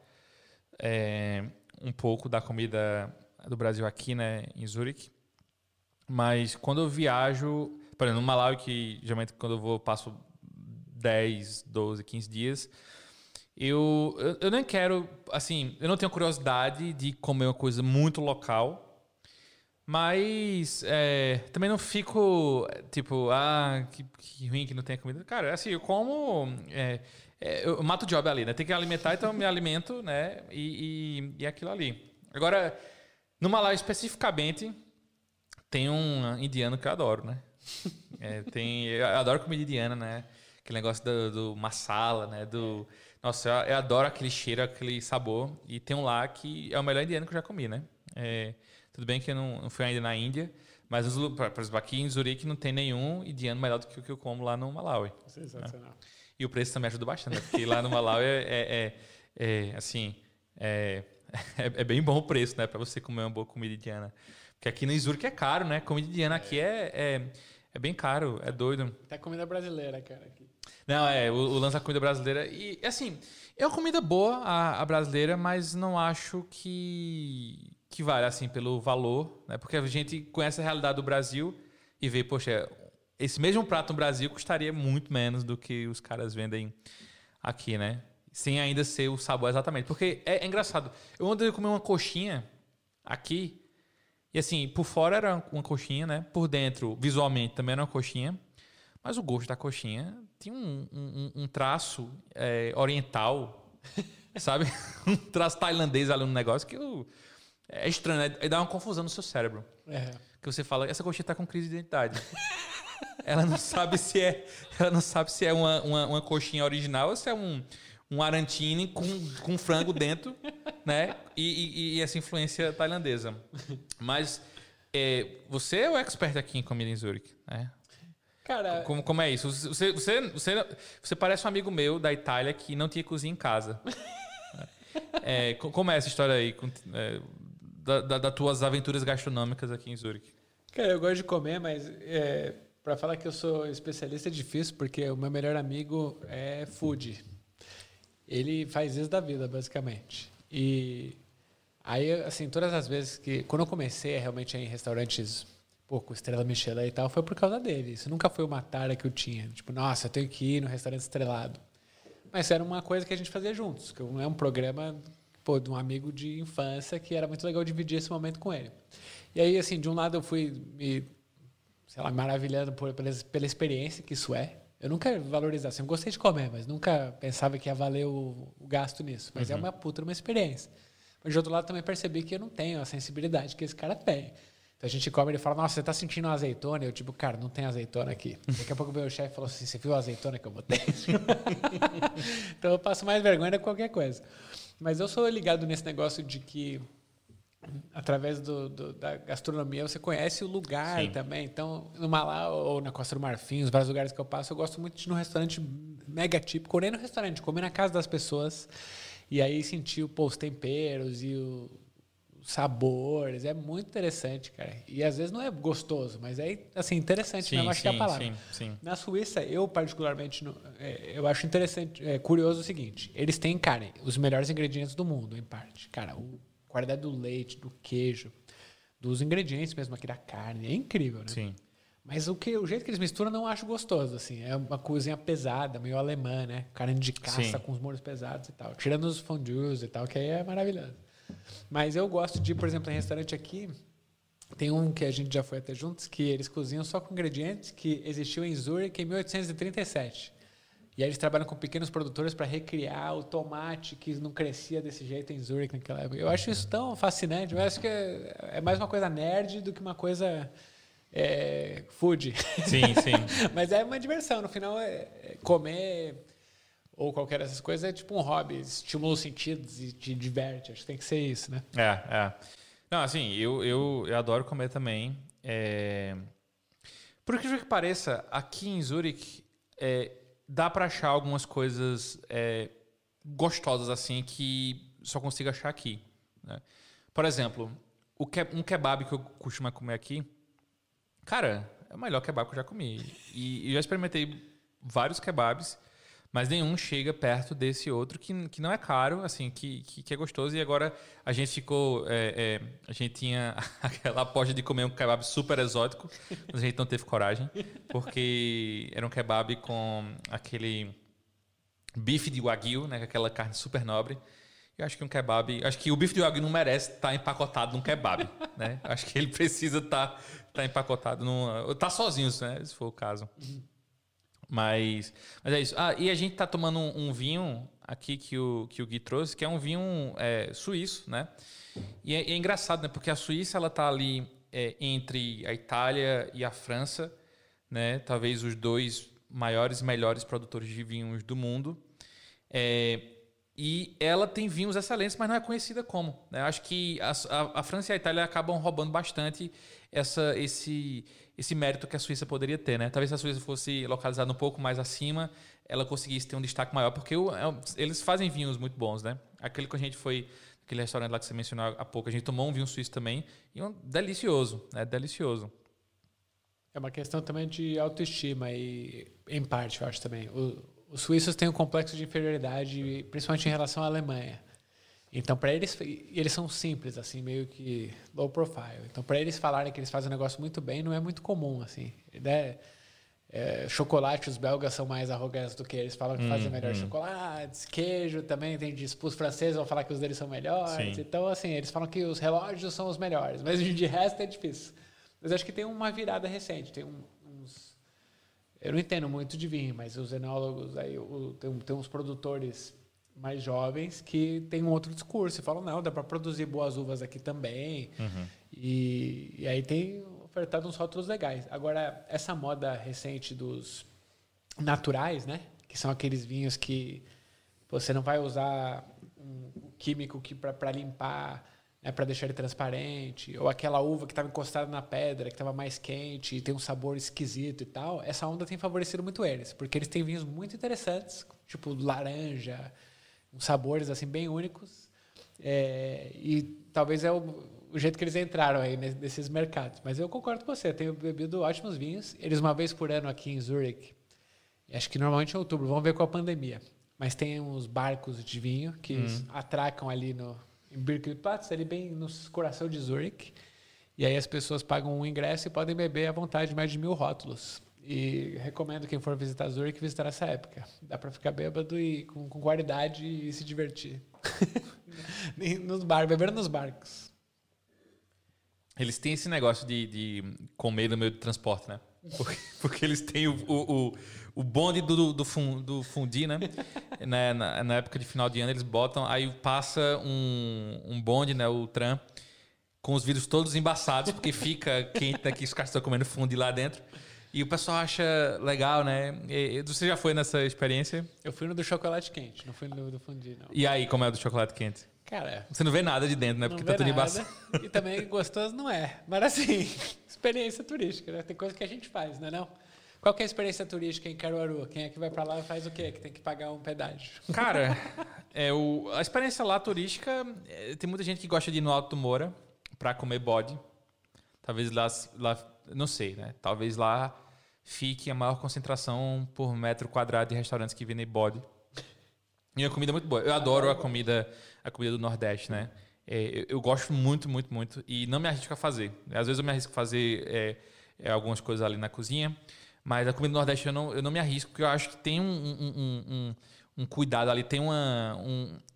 é, um pouco da comida do Brasil aqui, né, em Zurique. Mas quando eu viajo, por exemplo, no Malawi, que geralmente quando eu vou, passo 10, 12, 15 dias. Eu, eu, eu nem quero, assim, eu não tenho curiosidade de comer uma coisa muito local, mas é, também não fico, tipo, ah, que, que, ruim que não tem comida. Cara, assim, eu como. É, é, eu mato job ali, né? Tem que alimentar, então eu me alimento, né? E, e, e aquilo ali. Agora, no Malawi especificamente, tem um indiano que eu adoro, né? É, tem, eu adoro comida indiana, né? Aquele negócio do, do masala, né? Do, nossa, eu, eu, adoro aquele cheiro, aquele sabor. E tem um lá que é o melhor indiano que eu já comi, né? É, tudo bem que eu não, não fui ainda na Índia, mas, por exemplo, aqui em Zurique não tem nenhum indiano melhor do que o que eu como lá no Malawi. Sensacional. Né? E o preço também ajuda bastante, né? Porque lá no Malawi é, é, é, é assim, é, é, bem bom o preço, né? Para você comer uma boa comida indiana. Porque aqui no Zurique é caro, né? Comida indiana aqui é é bem caro, é doido. Tá comida brasileira, cara. Aqui. Não, é, o, o lance da comida brasileira. E, assim, é uma comida boa, a, a, brasileira, mas não acho que, que vale, assim, pelo valor, né? Porque a gente conhece a realidade do Brasil e vê, poxa, esse mesmo prato no Brasil custaria muito menos do que os caras vendem aqui, né? Sem ainda ser o sabor exatamente. Porque é, é engraçado. Eu ontem comer uma coxinha aqui e assim, por fora era uma coxinha, né? Por dentro, visualmente, também era uma coxinha. Mas o gosto da coxinha tinha um, um, um traço é, oriental, sabe? um traço tailandês ali no negócio que eu, é estranho, né? E dá uma confusão no seu cérebro. É. Que você fala, essa coxinha tá com crise de identidade. ela não sabe se é, ela não sabe se é uma, uma, uma coxinha original ou se é um, um arantine com, com frango dentro, né? E, e, e, essa influência tailandesa. Mas é, você é o expert aqui em comida em Zurich, né? Cara... Como, como é isso? Você, você, você, você parece um amigo meu da Itália que não tinha cozinha em casa. É, como é essa história aí? Das da, da tuas aventuras gastronômicas aqui em Zurique. Cara, eu gosto de comer, mas é, para falar que eu sou especialista é difícil, porque o meu melhor amigo é food. Ele faz isso da vida, basicamente. E aí, assim, todas as vezes que. Quando eu comecei realmente em restaurantes pouco estrela Michelin e tal, foi por causa dele. Isso nunca foi uma tara que eu tinha. Tipo, nossa, eu tenho que ir no restaurante estrelado. Mas era uma coisa que a gente fazia juntos, que é um programa pô, de um amigo de infância que era muito legal dividir esse momento com ele. E aí, assim, de um lado eu fui me, sei lá, maravilhando por, pela, pela experiência que isso é. Eu nunca valorizava, assim, eu gostei de comer, mas nunca pensava que ia valer o, o gasto nisso. Mas é uhum. é uma puta uma experiência. Mas de outro lado também percebi que eu não tenho a sensibilidade que esse cara tem. Então a gente come, ele fala, nossa, você tá sentindo uma azeitona? Eu, tipo, cara, não tem azeitona aqui. Daqui a pouco o chefe falou assim, você viu a azeitona que eu botei? então eu passo mais vergonha que qualquer coisa. Mas eu sou ligado nesse negócio de que através do, do, da gastronomia você conhece o lugar Sim. também. Então, no Malá ou na Costa do Marfim, os vários lugares que eu passo, eu gosto muito de ir num restaurante mega típico, nem no restaurante, comer na casa das pessoas e aí sentir pô, os temperos e o, sabores. É muito interessante, cara. E às vezes não é gostoso, mas é assim, interessante, sim, né? Eu acho sim, que é a palavra. Sim, sim. Na Suíça, eu particularmente, é, eu acho interessante, é, curioso o seguinte: eles têm, cara, os melhores ingredientes do mundo, em parte. Cara, a qualidade do leite, do queijo, dos ingredientes mesmo aqui da carne. É incrível, né? Sim. Mas o, que, o jeito que eles misturam não acho gostoso, assim. É uma cozinha pesada, meio alemã, né? Carne de caça com os molhos pesados e tal. Tirando os fondues e tal, que aí é maravilhoso. Mas eu gosto de, por exemplo, em restaurante aqui, tem um que a gente já foi até juntos, que eles cozinham só com ingredientes que existiu em Zurich em 1837. E aí eles trabalham com pequenos produtores para recriar o tomate que não crescia desse jeito em Zurich naquela época. Eu acho isso tão fascinante. Eu acho que é, é mais uma coisa nerd do que uma coisa é, food. Sim, sim. Mas é uma diversão. No final, é, é comer ou qualquer dessas coisas é tipo um hobby, estimula os sentidos e te diverte. Acho que tem que ser isso, né? É, é. Não, assim, eu, eu, eu adoro comer também. É... Por que que pareça, aqui em Zurich é, dá para achar algumas coisas é, gostosas assim que só consigo achar aqui. Né? Por exemplo, que, um kebab que eu costumo comer aqui, cara, é o melhor kebab que eu já comi. E, e eu já experimentei vários kebabs mas nenhum chega perto desse outro que, que não é caro, assim, que, que, que é gostoso. E agora a gente ficou. É, é, a gente tinha aquela aposta de comer um kebab super exótico, mas a gente não teve coragem, porque era um kebab com aquele bife de wagyu, né, aquela carne super nobre. Eu acho que um kebab. Acho que o bife de wagyu não merece estar empacotado num kebab, né? Acho que ele precisa estar, estar empacotado num. Tá sozinho, né? Se for o caso. Mas, mas é isso. Ah, e a gente tá tomando um, um vinho aqui que o, que o Gui trouxe, que é um vinho é, suíço, né? E é, é, engraçado, né? Porque a Suíça, ela tá ali é, entre a Itália e a França, né? Talvez os dois maiores e melhores produtores de vinhos do mundo. É, e ela tem vinhos excelentes, mas não é conhecida como. Né? Acho que a, a, a França e a Itália acabam roubando bastante essa, esse, esse mérito que a Suíça poderia ter, né? Talvez se a Suíça fosse localizada um pouco mais acima, ela conseguisse ter um destaque maior, porque o, é, eles fazem vinhos muito bons, né? Aquele que a gente foi, aquele restaurante lá que você mencionou há pouco, a gente tomou um vinho suíço também, e um delicioso, né? Delicioso. É uma questão também de autoestima e, em parte, eu acho também. O, os suíços têm um complexo de inferioridade, principalmente em relação à Alemanha. Então, para eles, eles são simples, assim, meio que low profile. Então, para eles falarem que eles fazem um negócio muito bem, não é muito comum, assim. Né? É, chocolate, os belgas são mais arrogantes do que eles falam que hum, fazem melhor hum. chocolates, queijo também, tem os franceses vão falar que os deles são melhores. Sim. Então, assim, eles falam que os relógios são os melhores, mas de resto é difícil. Mas acho que tem uma virada recente, tem um, uns... Eu não entendo muito de vinho, mas os enólogos aí, o, tem, tem uns produtores mais jovens que têm um outro discurso e falam, não, dá para produzir boas uvas aqui também. Uhum. E, e, aí tem ofertado uns rótulos legais. Agora, essa moda recente dos naturais, né? Que são aqueles vinhos que você não vai usar um químico que para limpar, né, para deixar ele transparente, ou aquela uva que estava encostada na pedra, que estava mais quente e tem um sabor esquisito e tal. Essa onda tem favorecido muito eles, porque eles têm vinhos muito interessantes, tipo laranja, uns sabores assim bem únicos. É, e talvez é o, o, jeito que eles entraram aí nesses mercados. Mas eu concordo com você, tenho bebido ótimos vinhos. Eles uma vez por ano aqui em Zurich, acho que normalmente em outubro, vamos ver com a pandemia. Mas tem uns barcos de vinho que hum. atracam ali no em Birkenplatz, ali bem no coração de Zurich. E aí as pessoas pagam um ingresso e podem beber à vontade mais de mil rótulos. E recomendo quem for visitar Zurich visitar essa época. Dá para ficar bêbado e com, com qualidade e se divertir. nos bar, beber nos barcos. Eles têm esse negócio de, de comer no meio do transporte, né? Porque, porque eles têm o, o, o bonde do, do, do fundi, né? na, na, na, época de final de ano eles botam, aí passa um, um bonde, né? O tram, com os vidros todos embaçados, porque fica quente? Que os caras estão comendo fundi lá dentro. E o pessoal acha legal, né? E, você já foi nessa experiência? Eu fui no do chocolate quente, não fui no do fundi, não. E aí, como é o do chocolate quente? Cara. Você não vê nada de dentro, né? Porque tá tudo embaçado. E também gostoso não é. Mas assim, experiência turística, né? Tem coisa que a gente faz, não é não? Qual é a experiência turística em Caruaru? Quem é que vai para lá faz o quê? Que tem que pagar um pedágio. Cara, é o, a experiência lá turística, é, tem muita gente que gosta de ir no Alto Moura para comer bode. Talvez lá, lá, não sei, né? Talvez lá fique a maior concentração por metro quadrado de restaurantes que vendem bode. E a comida é muito boa. Eu adoro a comida, a comida do Nordeste, né? É, eu, eu, gosto muito, muito, muito. E não me arrisco a fazer. Às vezes eu me arrisco a fazer é, é, algumas coisas ali na cozinha. Mas a comida do Nordeste eu não, eu não me arrisco, porque eu acho que tem um, um, um, um cuidado ali, tem uma,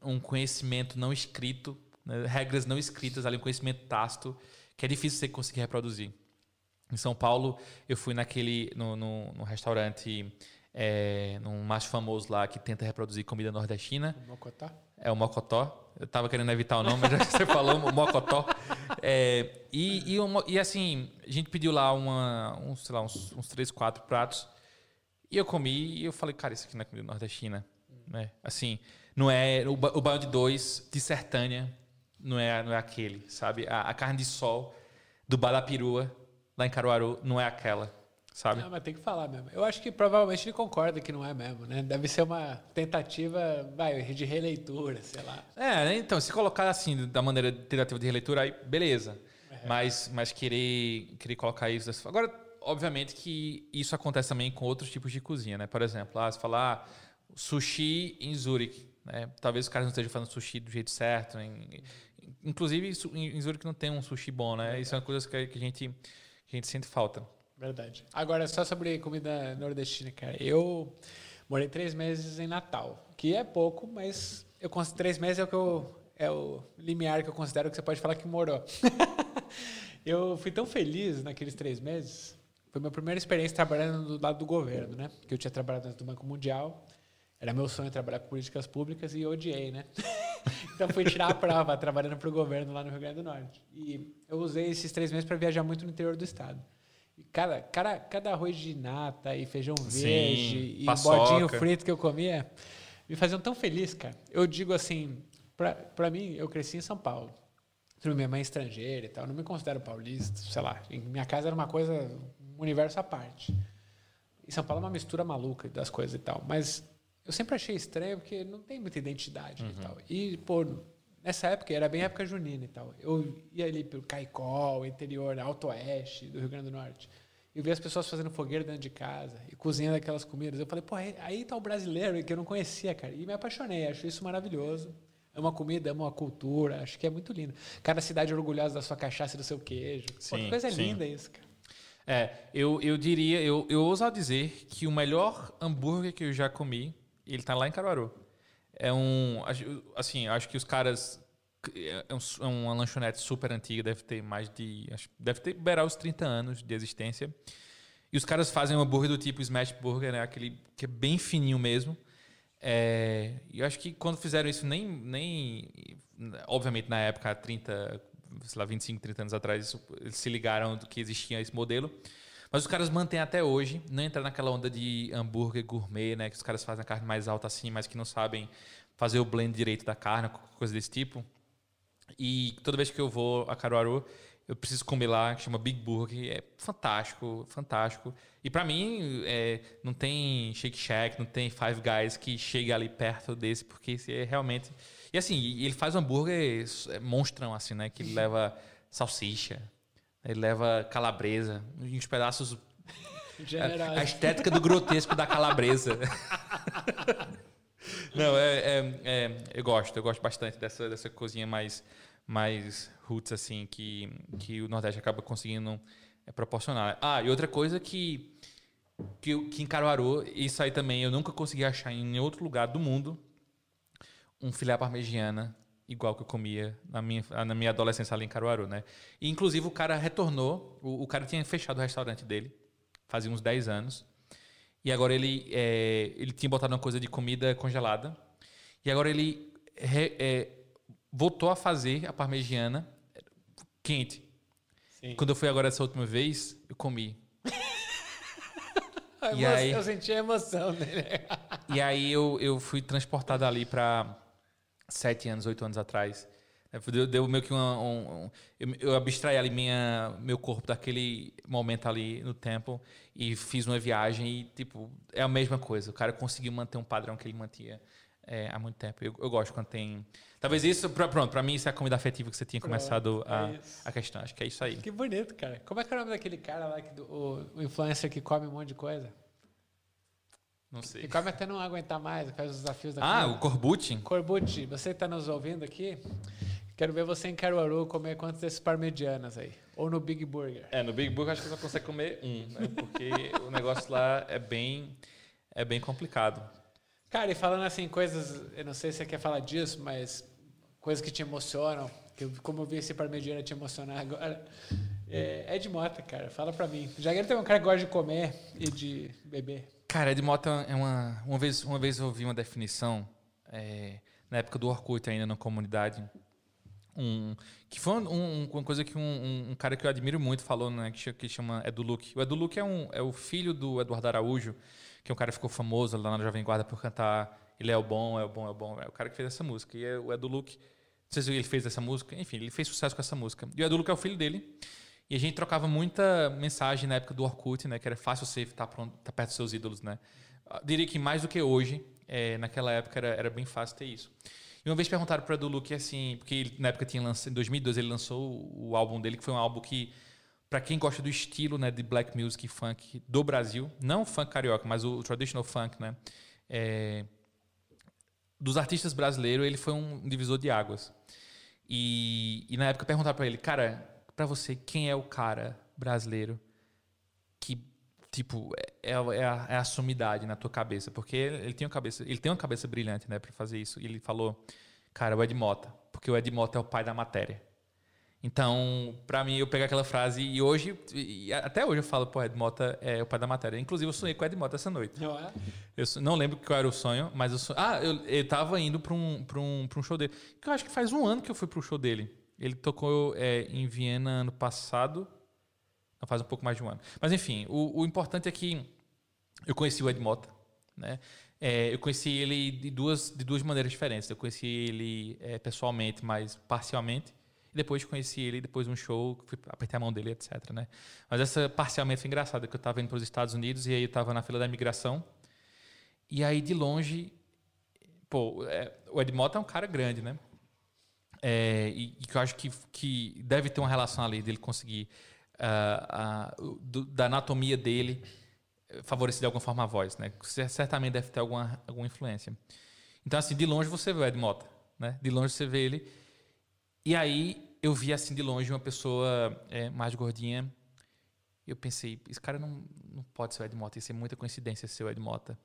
um, conhecimento não escrito, né? regras não escritas ali, um conhecimento tácito, que é difícil você conseguir reproduzir. Em São Paulo, eu fui naquele no, no, no restaurante, é, num mais famoso lá que tenta reproduzir comida nordestina. O Mocotó? É o Mocotó. Eu estava querendo evitar o nome, mas já que você falou, Mocotó. É, e, e, e, assim, a gente pediu lá uma, uns, sei lá, uns, uns três, quatro pratos. E eu comi e eu falei, cara, isso aqui não é comida nordestina. Né? Assim, não é. O, o banho de dois, de Sertânia, não é, não é aquele, sabe? A, a carne de sol do Balapirua lá em Caruaru não é aquela, sabe? Não, mas tem que falar mesmo. Eu acho que provavelmente ele concorda que não é mesmo, né? Deve ser uma tentativa vai, de releitura, sei lá. É, né? então, se colocar assim, da maneira tentativa de releitura, aí beleza. É. Mas, mas querer, querer colocar isso... Agora, obviamente que isso acontece também com outros tipos de cozinha, né? Por exemplo, ah, você falar ah, sushi em Zurich, né? Talvez os caras não estejam fazendo sushi do jeito certo. Em, inclusive, em Zurich não tem um sushi bom, né? Isso é uma coisa que a gente a gente sente falta. Verdade. Agora, só sobre comida nordestina, cara. Eu morei três meses em Natal, que é pouco, mas eu três meses é o que eu, é o limiar que eu considero que você pode falar que morou. eu fui tão feliz naqueles três meses. Foi minha primeira experiência trabalhando do lado do governo, né? Que eu tinha trabalhado no Banco Mundial. Era meu sonho trabalhar com políticas públicas e eu odiei, né? então fui tirar a prova trabalhando para o governo lá no Rio Grande do Norte. E eu usei esses três meses para viajar muito no interior do estado. E cada, cada, cada arroz de nata e feijão verde Sim, e paçoca. bodinho frito que eu comia me faziam tão feliz, cara. Eu digo assim, para mim, eu cresci em São Paulo. Minha mãe é estrangeira e tal, não me considero paulista, sei lá. Minha casa era uma coisa, um universo à parte. E São Paulo é uma mistura maluca das coisas e tal. Mas eu sempre achei estranho porque não tem muita identidade uhum. e tal. E, pô, nessa época, era bem época junina e tal. Eu ia ali pelo Caicó, interior, Alto Oeste do Rio Grande do Norte. E via as pessoas fazendo fogueira dentro de casa e cozinhando aquelas comidas. Eu falei, pô, aí tá o brasileiro que eu não conhecia, cara. E me apaixonei, acho isso maravilhoso. Amo a comida, amo a cultura, acho que é muito lindo. Cada cidade orgulhosa da sua cachaça e do seu queijo. Sim, pô, que coisa sim. linda isso, cara. É, eu, eu diria, eu, eu ouso dizer que o melhor hambúrguer que eu já comi ele tá lá em Caruaru. É um. Assim, acho que os caras. É, é, é uma lanchonete super antiga, deve ter mais de. Deve ter beirar os 30 anos de existência. E os caras fazem um hambúrguer do tipo Smash Burger, né? Aquele que é bem fininho mesmo. É, e eu acho que quando fizeram isso, nem, nem. Obviamente, na época, 30, sei lá, 25, 30 anos atrás, eles se ligaram que existia esse modelo. Mas os caras mantêm até hoje, não entra naquela onda de hambúrguer gourmet, né? Que os caras fazem a carne mais alta assim, mas que não sabem fazer o blend direito da carne, coisa desse tipo. E toda vez que eu vou a Caruaru, eu preciso comer lá, que chama Big Burger, é fantástico, fantástico. E para mim, é, não tem Shake Shack, não tem Five Guys que chegue ali perto desse, porque esse é realmente... E assim, ele faz um hambúrguer é, monstrão, assim, né? Que leva salsicha, ele leva calabresa, uns pedaços... A, a estética do grotesco da calabresa. não, é, é, é, eu gosto, eu gosto bastante dessa, dessa cozinha mais mais roots assim que, que o Nordeste acaba conseguindo é, proporcionar. Ah, e outra coisa que, que, que em Caruaru, isso aí também eu nunca consegui achar em outro lugar do mundo um filé parmegiana igual que eu comia na minha, na minha adolescência ali em Caruaru, né? E, inclusive o cara retornou, o, o cara tinha fechado o restaurante dele, fazia uns 10 anos, e agora ele, é, ele tinha botado uma coisa de comida congelada, e agora ele re, é, voltou a fazer a parmegiana quente. Sim. Quando eu fui agora essa última vez, eu comi. e aí, eu senti a emoção dele. e aí eu, eu fui transportado ali para sete anos, oito anos atrás. Deu, deu meio que uma, um, um, eu, eu abstraí ali minha, meu corpo daquele momento ali no tempo e fiz uma viagem e, tipo, é a mesma coisa. O cara conseguiu manter um padrão que ele mantinha é, há muito tempo. Eu, eu, gosto quando tem. Talvez isso, pra, pronto, para mim isso é a comida afetiva que você tinha começado a, é a questão. Acho que é isso aí. Que bonito, cara. Como é que é o nome daquele cara lá, que, o, o influencer que come um monte de coisa? Não sei. Que come até não aguentar mais, faz os desafios da Ah, comida. o Corbucci. Corbucci, você está nos ouvindo aqui? Quero ver você em Caruaru comer quantos desses parmegianas aí. Ou no Big Burger. É, no Big Burger acho que você só consegue comer um, né? Porque o negócio lá é bem, é bem complicado. Cara, e falando assim, coisas, eu não sei se você quer falar disso, mas coisas que te emocionam, que como eu vi esse Parmegiana te emocionar agora. É, Ed Mota, cara, fala pra mim. Já que ele tem um cara que gosta de comer e de beber. Cara, Ed Mota é uma. Uma vez, uma vez eu ouvi uma definição, é, na época do Orkut ainda na comunidade, um, que foi um, uma coisa que um, um, cara que eu admiro muito falou, né, que, que chama Edu Luke. O Edu Luke é, um, é o filho do Eduardo Araújo, que é um cara que ficou famoso lá na Jovem Guarda por cantar Ele é o bom, é o bom, é o bom. É o cara que fez essa música. E é o Edu Luke, não sei se ele fez essa música, enfim, ele fez sucesso com essa música. E o Edu Luke é o filho dele. E a gente trocava muita mensagem na época do Orkut, né? Que era fácil você estar, pronto, estar perto dos seus ídolos, né? Eu diria que mais do que hoje, é, naquela época era, era bem fácil ter isso. E uma vez perguntaram para Edu Luke assim, porque ele, na época tinha lançado, em 2012 ele lançou o álbum dele, que foi um álbum que para quem gosta do estilo né, de black music funk do Brasil, não funk carioca, mas o traditional funk, né? É, dos artistas brasileiros, ele foi um divisor de águas. E, e na época perguntaram para ele, cara, para você, quem é o cara brasileiro que tipo é, é, a, é a sumidade na tua cabeça? Porque ele, tem uma cabeça, ele tem uma cabeça brilhante, né, para fazer isso. E ele falou, cara, o Ed Mota, porque o Ed Mota é o pai da matéria. Então, para mim, eu pego aquela frase e hoje, e até hoje eu falo, pô, Ed Mota é o pai da matéria. Inclusive, eu sonhei com o Ed Mota essa noite. Não é? Eu não lembro qual era o sonho, mas eu sonho... Ah, eu, eu tava indo para um, pra um, pra um show dele. Que eu acho que faz um ano que eu fui pro show dele. Ele tocou é, em Viena ano passado. Não faz um pouco mais de um ano. Mas enfim, o, o importante é que eu conheci o Ed Mota, né? É, eu conheci ele de duas, de duas maneiras diferentes. Eu conheci ele é, pessoalmente, mas parcialmente depois conheci ele depois de um show, fui apertar a mão dele, etc. Né? Mas essa parcialmente foi engraçada, que eu estava indo para os Estados Unidos e aí eu estava na fila da imigração. E aí de longe, pô, é, o Ed Mota é um cara grande, né? É, e, e, que eu acho que, que deve ter uma relação ali dele conseguir uh, uh, do, da anatomia dele favorecer de alguma forma a voz, né? Certamente deve ter alguma, alguma influência. Então assim, de longe você vê o Ed Mota, né? De longe você vê ele. E aí eu vi assim de longe uma pessoa é, mais gordinha. Eu pensei, esse cara não, não pode ser o Ed Mota, isso é muita coincidência ser o Ed Mota.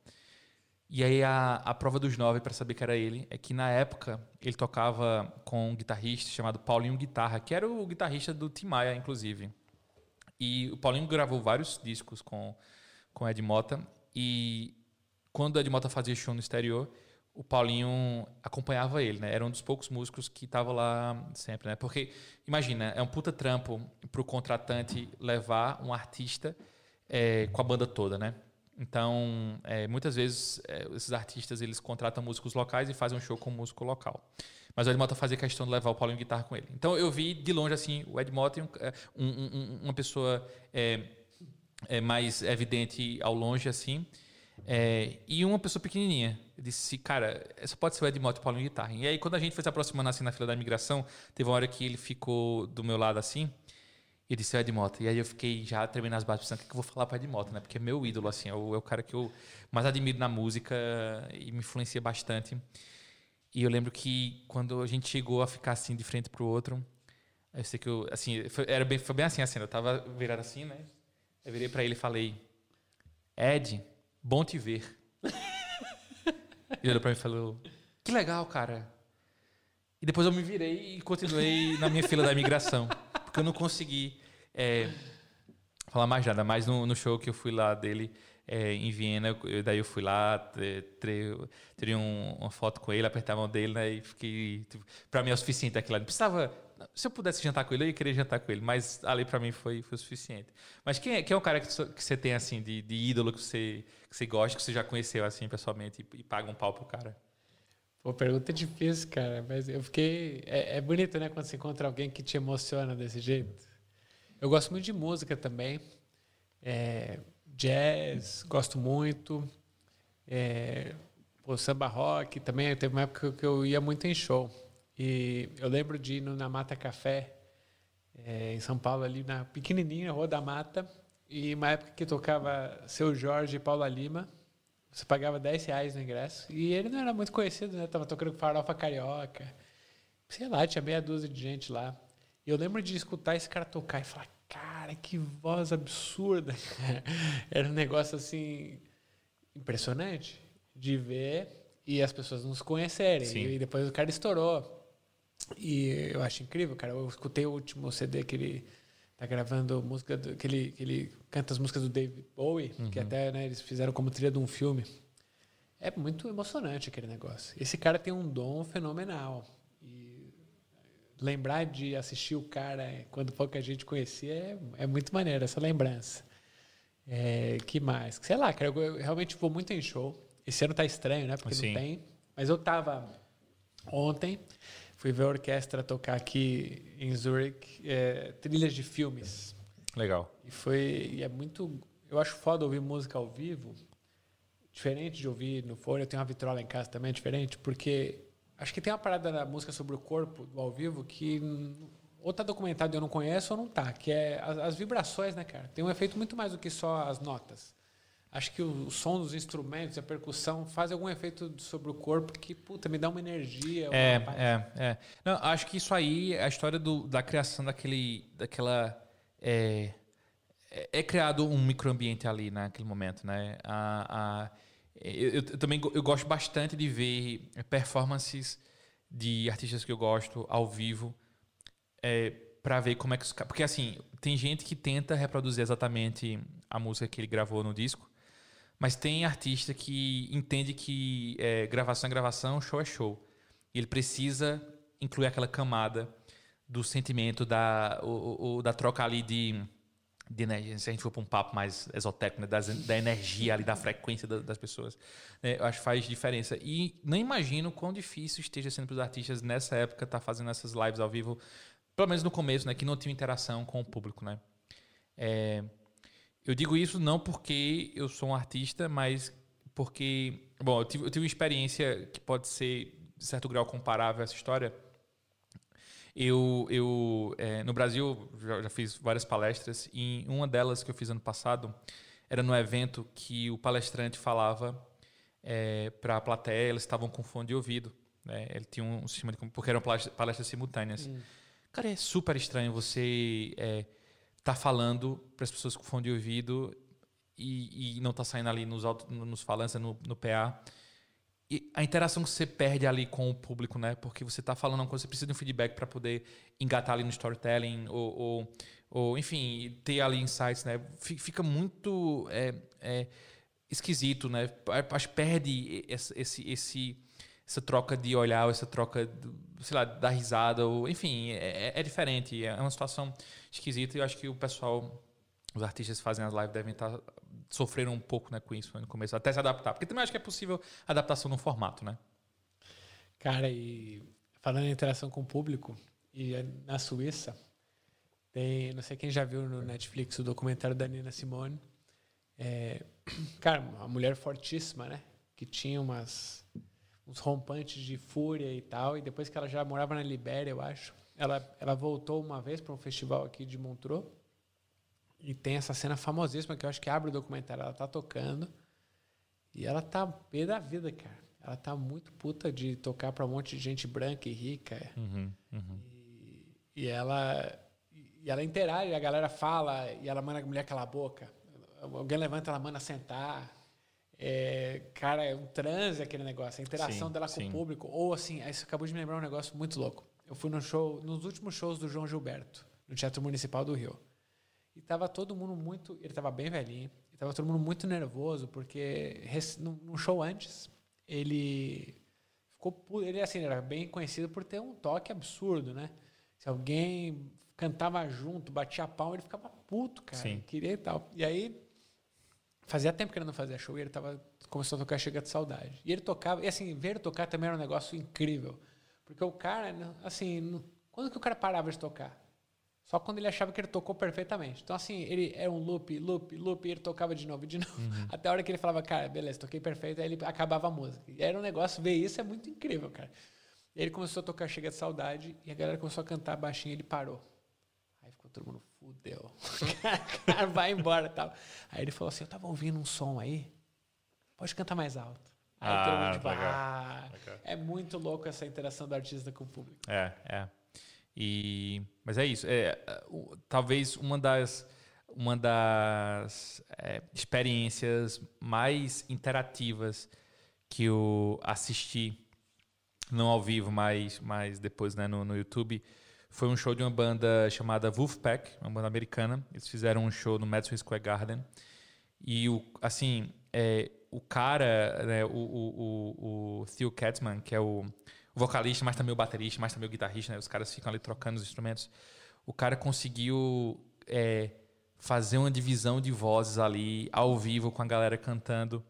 E aí a, a prova dos nove para saber que era ele é que na época ele tocava com um guitarrista chamado Paulinho Guitarra, que era o guitarrista do Tim Maia, inclusive. E o Paulinho gravou vários discos com com Ed Mota e quando o Ed Mota fazia show no exterior, o Paulinho acompanhava ele, né? Era um dos poucos músicos que estava lá sempre, né? Porque, imagina, é um puta trampo para o contratante levar um artista é, com a banda toda, né? Então, é, muitas vezes, é, esses artistas, eles contratam músicos locais e fazem um show com um músico local. Mas o Ed Mota fazia questão de levar o Paulinho guitarra com ele. Então eu vi de longe assim o Ed Mota é, um, um, uma pessoa é, é, mais evidente ao longe assim. É, e uma pessoa pequenininha. Eu disse, cara, essa pode ser o Ed Mota e o Paulinho guitarra. E aí quando a gente foi se aproximando assim na fila da imigração, teve uma hora que ele ficou do meu lado assim. E disse, é Ed Mota. E aí eu fiquei já tremendo nas bases, pensando, o que, eu vou falar para Ed Mota, né? Porque é meu ídolo, assim, é o, é o cara que eu mais admiro na música e me influencia bastante. E eu lembro que quando a gente chegou a ficar assim de frente pro outro, eu sei que eu, assim, foi, era bem, foi bem assim a cena. Eu tava virado assim, né? Eu virei para ele e falei: Ed, bom te ver. ele olhou para mim e falou: Que legal, cara. E depois eu me virei e continuei na minha fila da imigração. Porque eu não consegui é, falar mais nada. Mas no, no show que eu fui lá dele, é, em Viena, eu, daí eu fui lá, tirei um, uma foto com ele, apertei a mão dele, né, e fiquei, tipo, para mim é o suficiente aquilo ali. Precisava, se eu pudesse jantar com ele, eu ia querer jantar com ele, mas ali para mim foi, foi o suficiente. Mas quem é, quem é o cara que, que você tem, assim, de, de ídolo, que você, que você gosta, que você já conheceu, assim, pessoalmente, e, e paga um pau pro cara? Pô, pergunta difícil, cara, mas eu fiquei... É, é bonito, né, quando você encontra alguém que te emociona desse jeito. Eu gosto muito de música também. É, jazz, gosto muito. É, pô, samba rock também. Teve uma época que eu ia muito em show. E eu lembro de ir na Mata Café, é, em São Paulo, ali na pequenininha Rua da Mata. E uma época que tocava Seu Jorge e Paula Lima. Você pagava 10 reais no ingresso. E ele não era muito conhecido, né? Tava tocando Farofa Carioca. Sei lá, tinha meia dúzia de gente lá. E eu lembro de escutar esse cara tocar e falar, cara, que voz absurda. Era um negócio assim impressionante de ver e as pessoas não se conhecerem. Sim. E depois o cara estourou. E eu acho incrível, cara. Eu escutei o último CD que ele tá gravando música do, que ele que ele canta as músicas do David Bowie, uhum. que até né, eles fizeram como trilha de um filme. É muito emocionante aquele negócio. Esse cara tem um dom fenomenal lembrar de assistir o cara quando pouca gente conhecia é, é muito maneiro essa lembrança. É, que mais? Sei lá, cara, eu, eu, realmente vou muito em show. Esse ano tá estranho, né? Porque Sim. não tem. Mas eu tava ontem, fui ver a orquestra tocar aqui em Zurich, é, trilhas de filmes. Legal. E foi. E é muito. Eu acho foda ouvir música ao vivo, diferente de ouvir no fone. Eu tenho uma vitrola em casa também, é diferente, porque Acho que tem uma parada da música sobre o corpo do ao vivo que ou tá documentado e eu não conheço ou não tá, que é as, as, vibrações, né, cara? Tem um efeito muito mais do que só as notas. Acho que o, som dos instrumentos, a percussão, faz algum efeito sobre o corpo que, puta, me dá uma energia. É, uma é, é. Não, acho que isso aí, a história do, da criação daquele, daquela... É, é, é criado um microambiente ali naquele momento, né? A, a eu, eu, também eu gosto bastante de ver performances de artistas que eu gosto ao vivo é, para ver como é que os porque assim tem gente que tenta reproduzir exatamente a música que ele gravou no disco mas tem artista que entende que é, gravação é gravação show é show e ele precisa incluir aquela camada do sentimento da o, o da troca ali de de energia, se a gente for para um papo mais esotérico, né, das, da energia ali, da frequência da, das pessoas, né, eu acho que faz diferença. E não imagino quão difícil esteja sendo para os artistas nessa época estar tá fazendo essas lives ao vivo, pelo menos no começo, né, que não tinham interação com o público, né. É, eu digo isso não porque eu sou um artista, mas porque, bom, eu tive, eu tive uma experiência que pode ser, de certo grau, comparável a essa história, eu, eu é, no Brasil já, já, fiz várias palestras e uma delas que eu fiz ano passado era no evento que o palestrante falava é, para a plateia, eles estavam com fone de ouvido. Né? Ele tinha um sistema de porque eram palestras simultâneas. Hum. Cara, é super estranho você é, tá falando para as pessoas com fone de ouvido e, e não tá saindo ali nos, nos falantes, no, no PA e a interação que você perde ali com o público, né? Porque você está falando uma coisa, você precisa de um feedback para poder engatar ali no storytelling ou, ou, ou, enfim, ter ali insights, né? Fica muito é, é, esquisito, né? Acho que perde esse, esse, essa troca de olhar, essa troca, sei lá, da risada, ou, enfim, é, é diferente. É uma situação esquisita e eu acho que o pessoal, os artistas que fazem as lives devem estar tá sofreram um pouco né, com isso no começo, até se adaptar. Porque também acho que é possível adaptação no formato, né? Cara, e falando em interação com o público, e é na Suíça, tem, não sei quem já viu no Netflix o documentário da Nina Simone. É, cara, uma mulher fortíssima, né? Que tinha umas, uns rompantes de fúria e tal. E depois que ela já morava na Libéria, eu acho, ela, ela voltou uma vez para um festival aqui de Montreux. E tem essa cena famosíssima que eu acho que abre o documentário. Ela tá tocando. E ela tá pé da vida, cara. Ela tá muito puta de tocar para um monte de gente branca e rica. Uhum, uhum. E, e ela e ela interage, a galera fala e ela manda a mulher calar a boca. Alguém levanta, ela manda sentar. É, cara, é um transe aquele negócio, a interação Sim, dela com sim. o público. Ou assim, você acabou de me lembrar um negócio muito louco. Eu fui no show, nos últimos shows do João Gilberto, no Teatro Municipal do Rio. E tava todo mundo muito. Ele tava bem velhinho. E tava todo mundo muito nervoso, porque num num show antes, ele ficou. Ele assim, era bem conhecido por ter um toque absurdo, né? Se alguém cantava junto, batia palma, ele ficava puto, cara. Sim. Queria e tal. E aí, fazia tempo que ele não fazia show e ele tava, começou a tocar Chega de Saudade. E ele tocava, e assim, ver ele tocar também era um negócio incrível. Porque o cara, né, assim, quando que o cara parava de tocar? Só quando ele achava que ele tocou perfeitamente. Então, assim, ele era um loop, loop, loop, e ele tocava de novo, de novo. Até a hora que ele falava, cara, beleza, toquei perfeito, aí ele acabava a música. E era um negócio, ver isso é muito incrível, cara. E ele começou a tocar Chega de Saudade, e a galera começou a cantar baixinho, e ele parou. Aí ficou todo mundo, fudeu. cara, vai embora tal. Aí ele falou assim, eu tava ouvindo um som aí, pode cantar mais alto. Aí todo Ah, mundo, tipo, legal. ah, Legal. é muito louco essa interação do artista com o público. É, é. E, mas é isso. É, talvez uma das, uma das é, experiências mais interativas que eu assisti, não ao vivo, mas, mas depois né, no, no YouTube, foi um show de uma banda chamada Wolfpack, uma banda americana. Eles fizeram um show no Madison Square Garden. E, o, assim, é, o cara, né, o, o, o, o Theo Katzman, que é o, vocalista, mas também o baterista, mas também o guitarrista, né? Os caras ficam ali trocando os instrumentos. O cara conseguiu é, fazer uma divisão de vozes ali, ao vivo, com a galera cantando.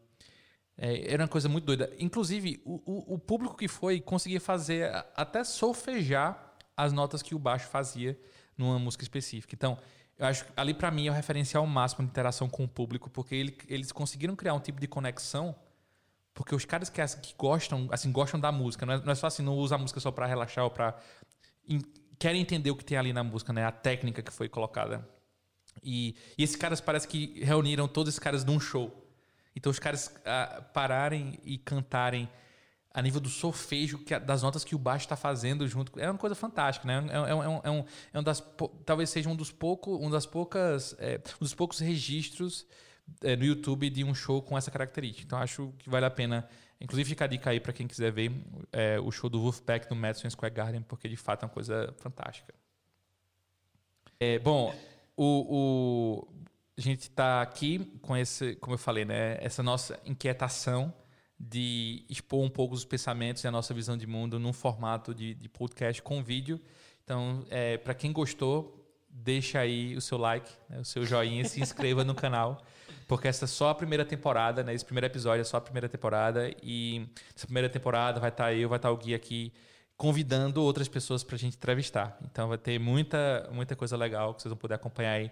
É, era uma coisa muito doida. Inclusive, o, o, o público que foi conseguia fazer até solfejar as notas que o baixo fazia numa música específica. Então, eu acho que ali para mim é o referencial máximo de interação com o público, porque ele, eles conseguiram criar um tipo de conexão, porque os caras que, que gostam, assim, gostam da música, não é, não é só assim, não usa a música só para relaxar ou para querem entender o que tem ali na música, né? A técnica que foi colocada. E, e esses caras parece que reuniram todos esses caras num show. Então os caras ah, pararem e cantarem a nível do solfejo que das notas que o baixo está fazendo junto é uma coisa fantástica, né? É, é, é um, é um, é um das talvez seja um dos poucos um das poucas é, um dos poucos registros é, no YouTube de um show com essa característica. Então acho que vale a pena, inclusive fica a dica aí para quem quiser ver é, o show do Wolfpack no Madison Square Garden, porque de fato é uma coisa fantástica. É, bom, o, o- a gente está aqui com esse, como eu falei, né, essa nossa inquietação de expor um pouco os pensamentos e a nossa visão de mundo num formato de, de podcast com vídeo. Então, é, para quem gostou, deixa aí o seu like, né, o seu joinha, se inscreva no canal, porque essa é só a primeira temporada, né? Esse primeiro episódio é só a primeira temporada e essa primeira temporada vai estar eu, vai estar o Gui aqui convidando outras pessoas para a gente entrevistar. Então vai ter muita, muita coisa legal que vocês vão poder acompanhar aí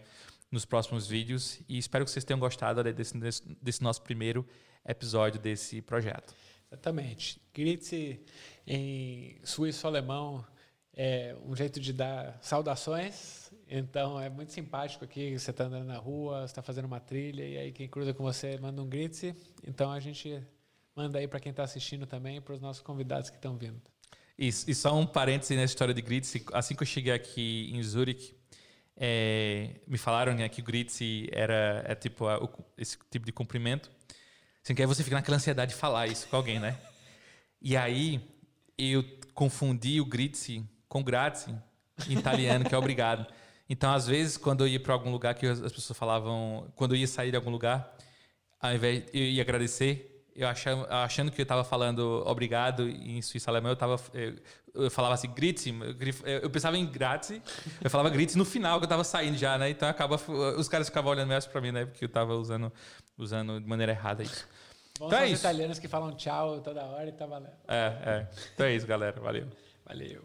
nos próximos vídeos. E espero que vocês tenham gostado desse, desse, desse nosso primeiro episódio desse projeto. Exatamente. Grite em suíço-alemão é um jeito de dar saudações. Então é muito simpático aqui. Você está andando na rua, você está fazendo uma trilha e aí quem cruza com você manda um grite. Então a gente manda aí para quem está assistindo também e para os nossos convidados que estão vindo. Isso, e só um parêntese nessa história de Gritz. Assim que eu cheguei aqui em Zurich, é, me falaram né, que o Gritz era é tipo a- o- esse tipo de cumprimento. Assim, que aí você fica naquela ansiedade de falar isso com alguém, né? E aí eu confundi o Gritz com grazie em italiano, que é obrigado. Então, às vezes, quando eu ia para algum lugar que as as pessoas falavam, quando eu ia sair de algum lugar, ao invés eu ia agradecer, eu achando, achando que eu estava falando obrigado em suíço alemão, eu tava eu, eu falava assim grüezi, eu, eu pensava em grazie, eu falava grüezi no final que eu estava saindo já, né? Então acaba os caras ficavam olhando mais para mim, né? Porque eu estava usando usando de maneira errada isso. Bom, Então é os isso. italianos que falam tchau toda hora e tá valendo. É, é. Então é isso, galera. Valeu. Valeu.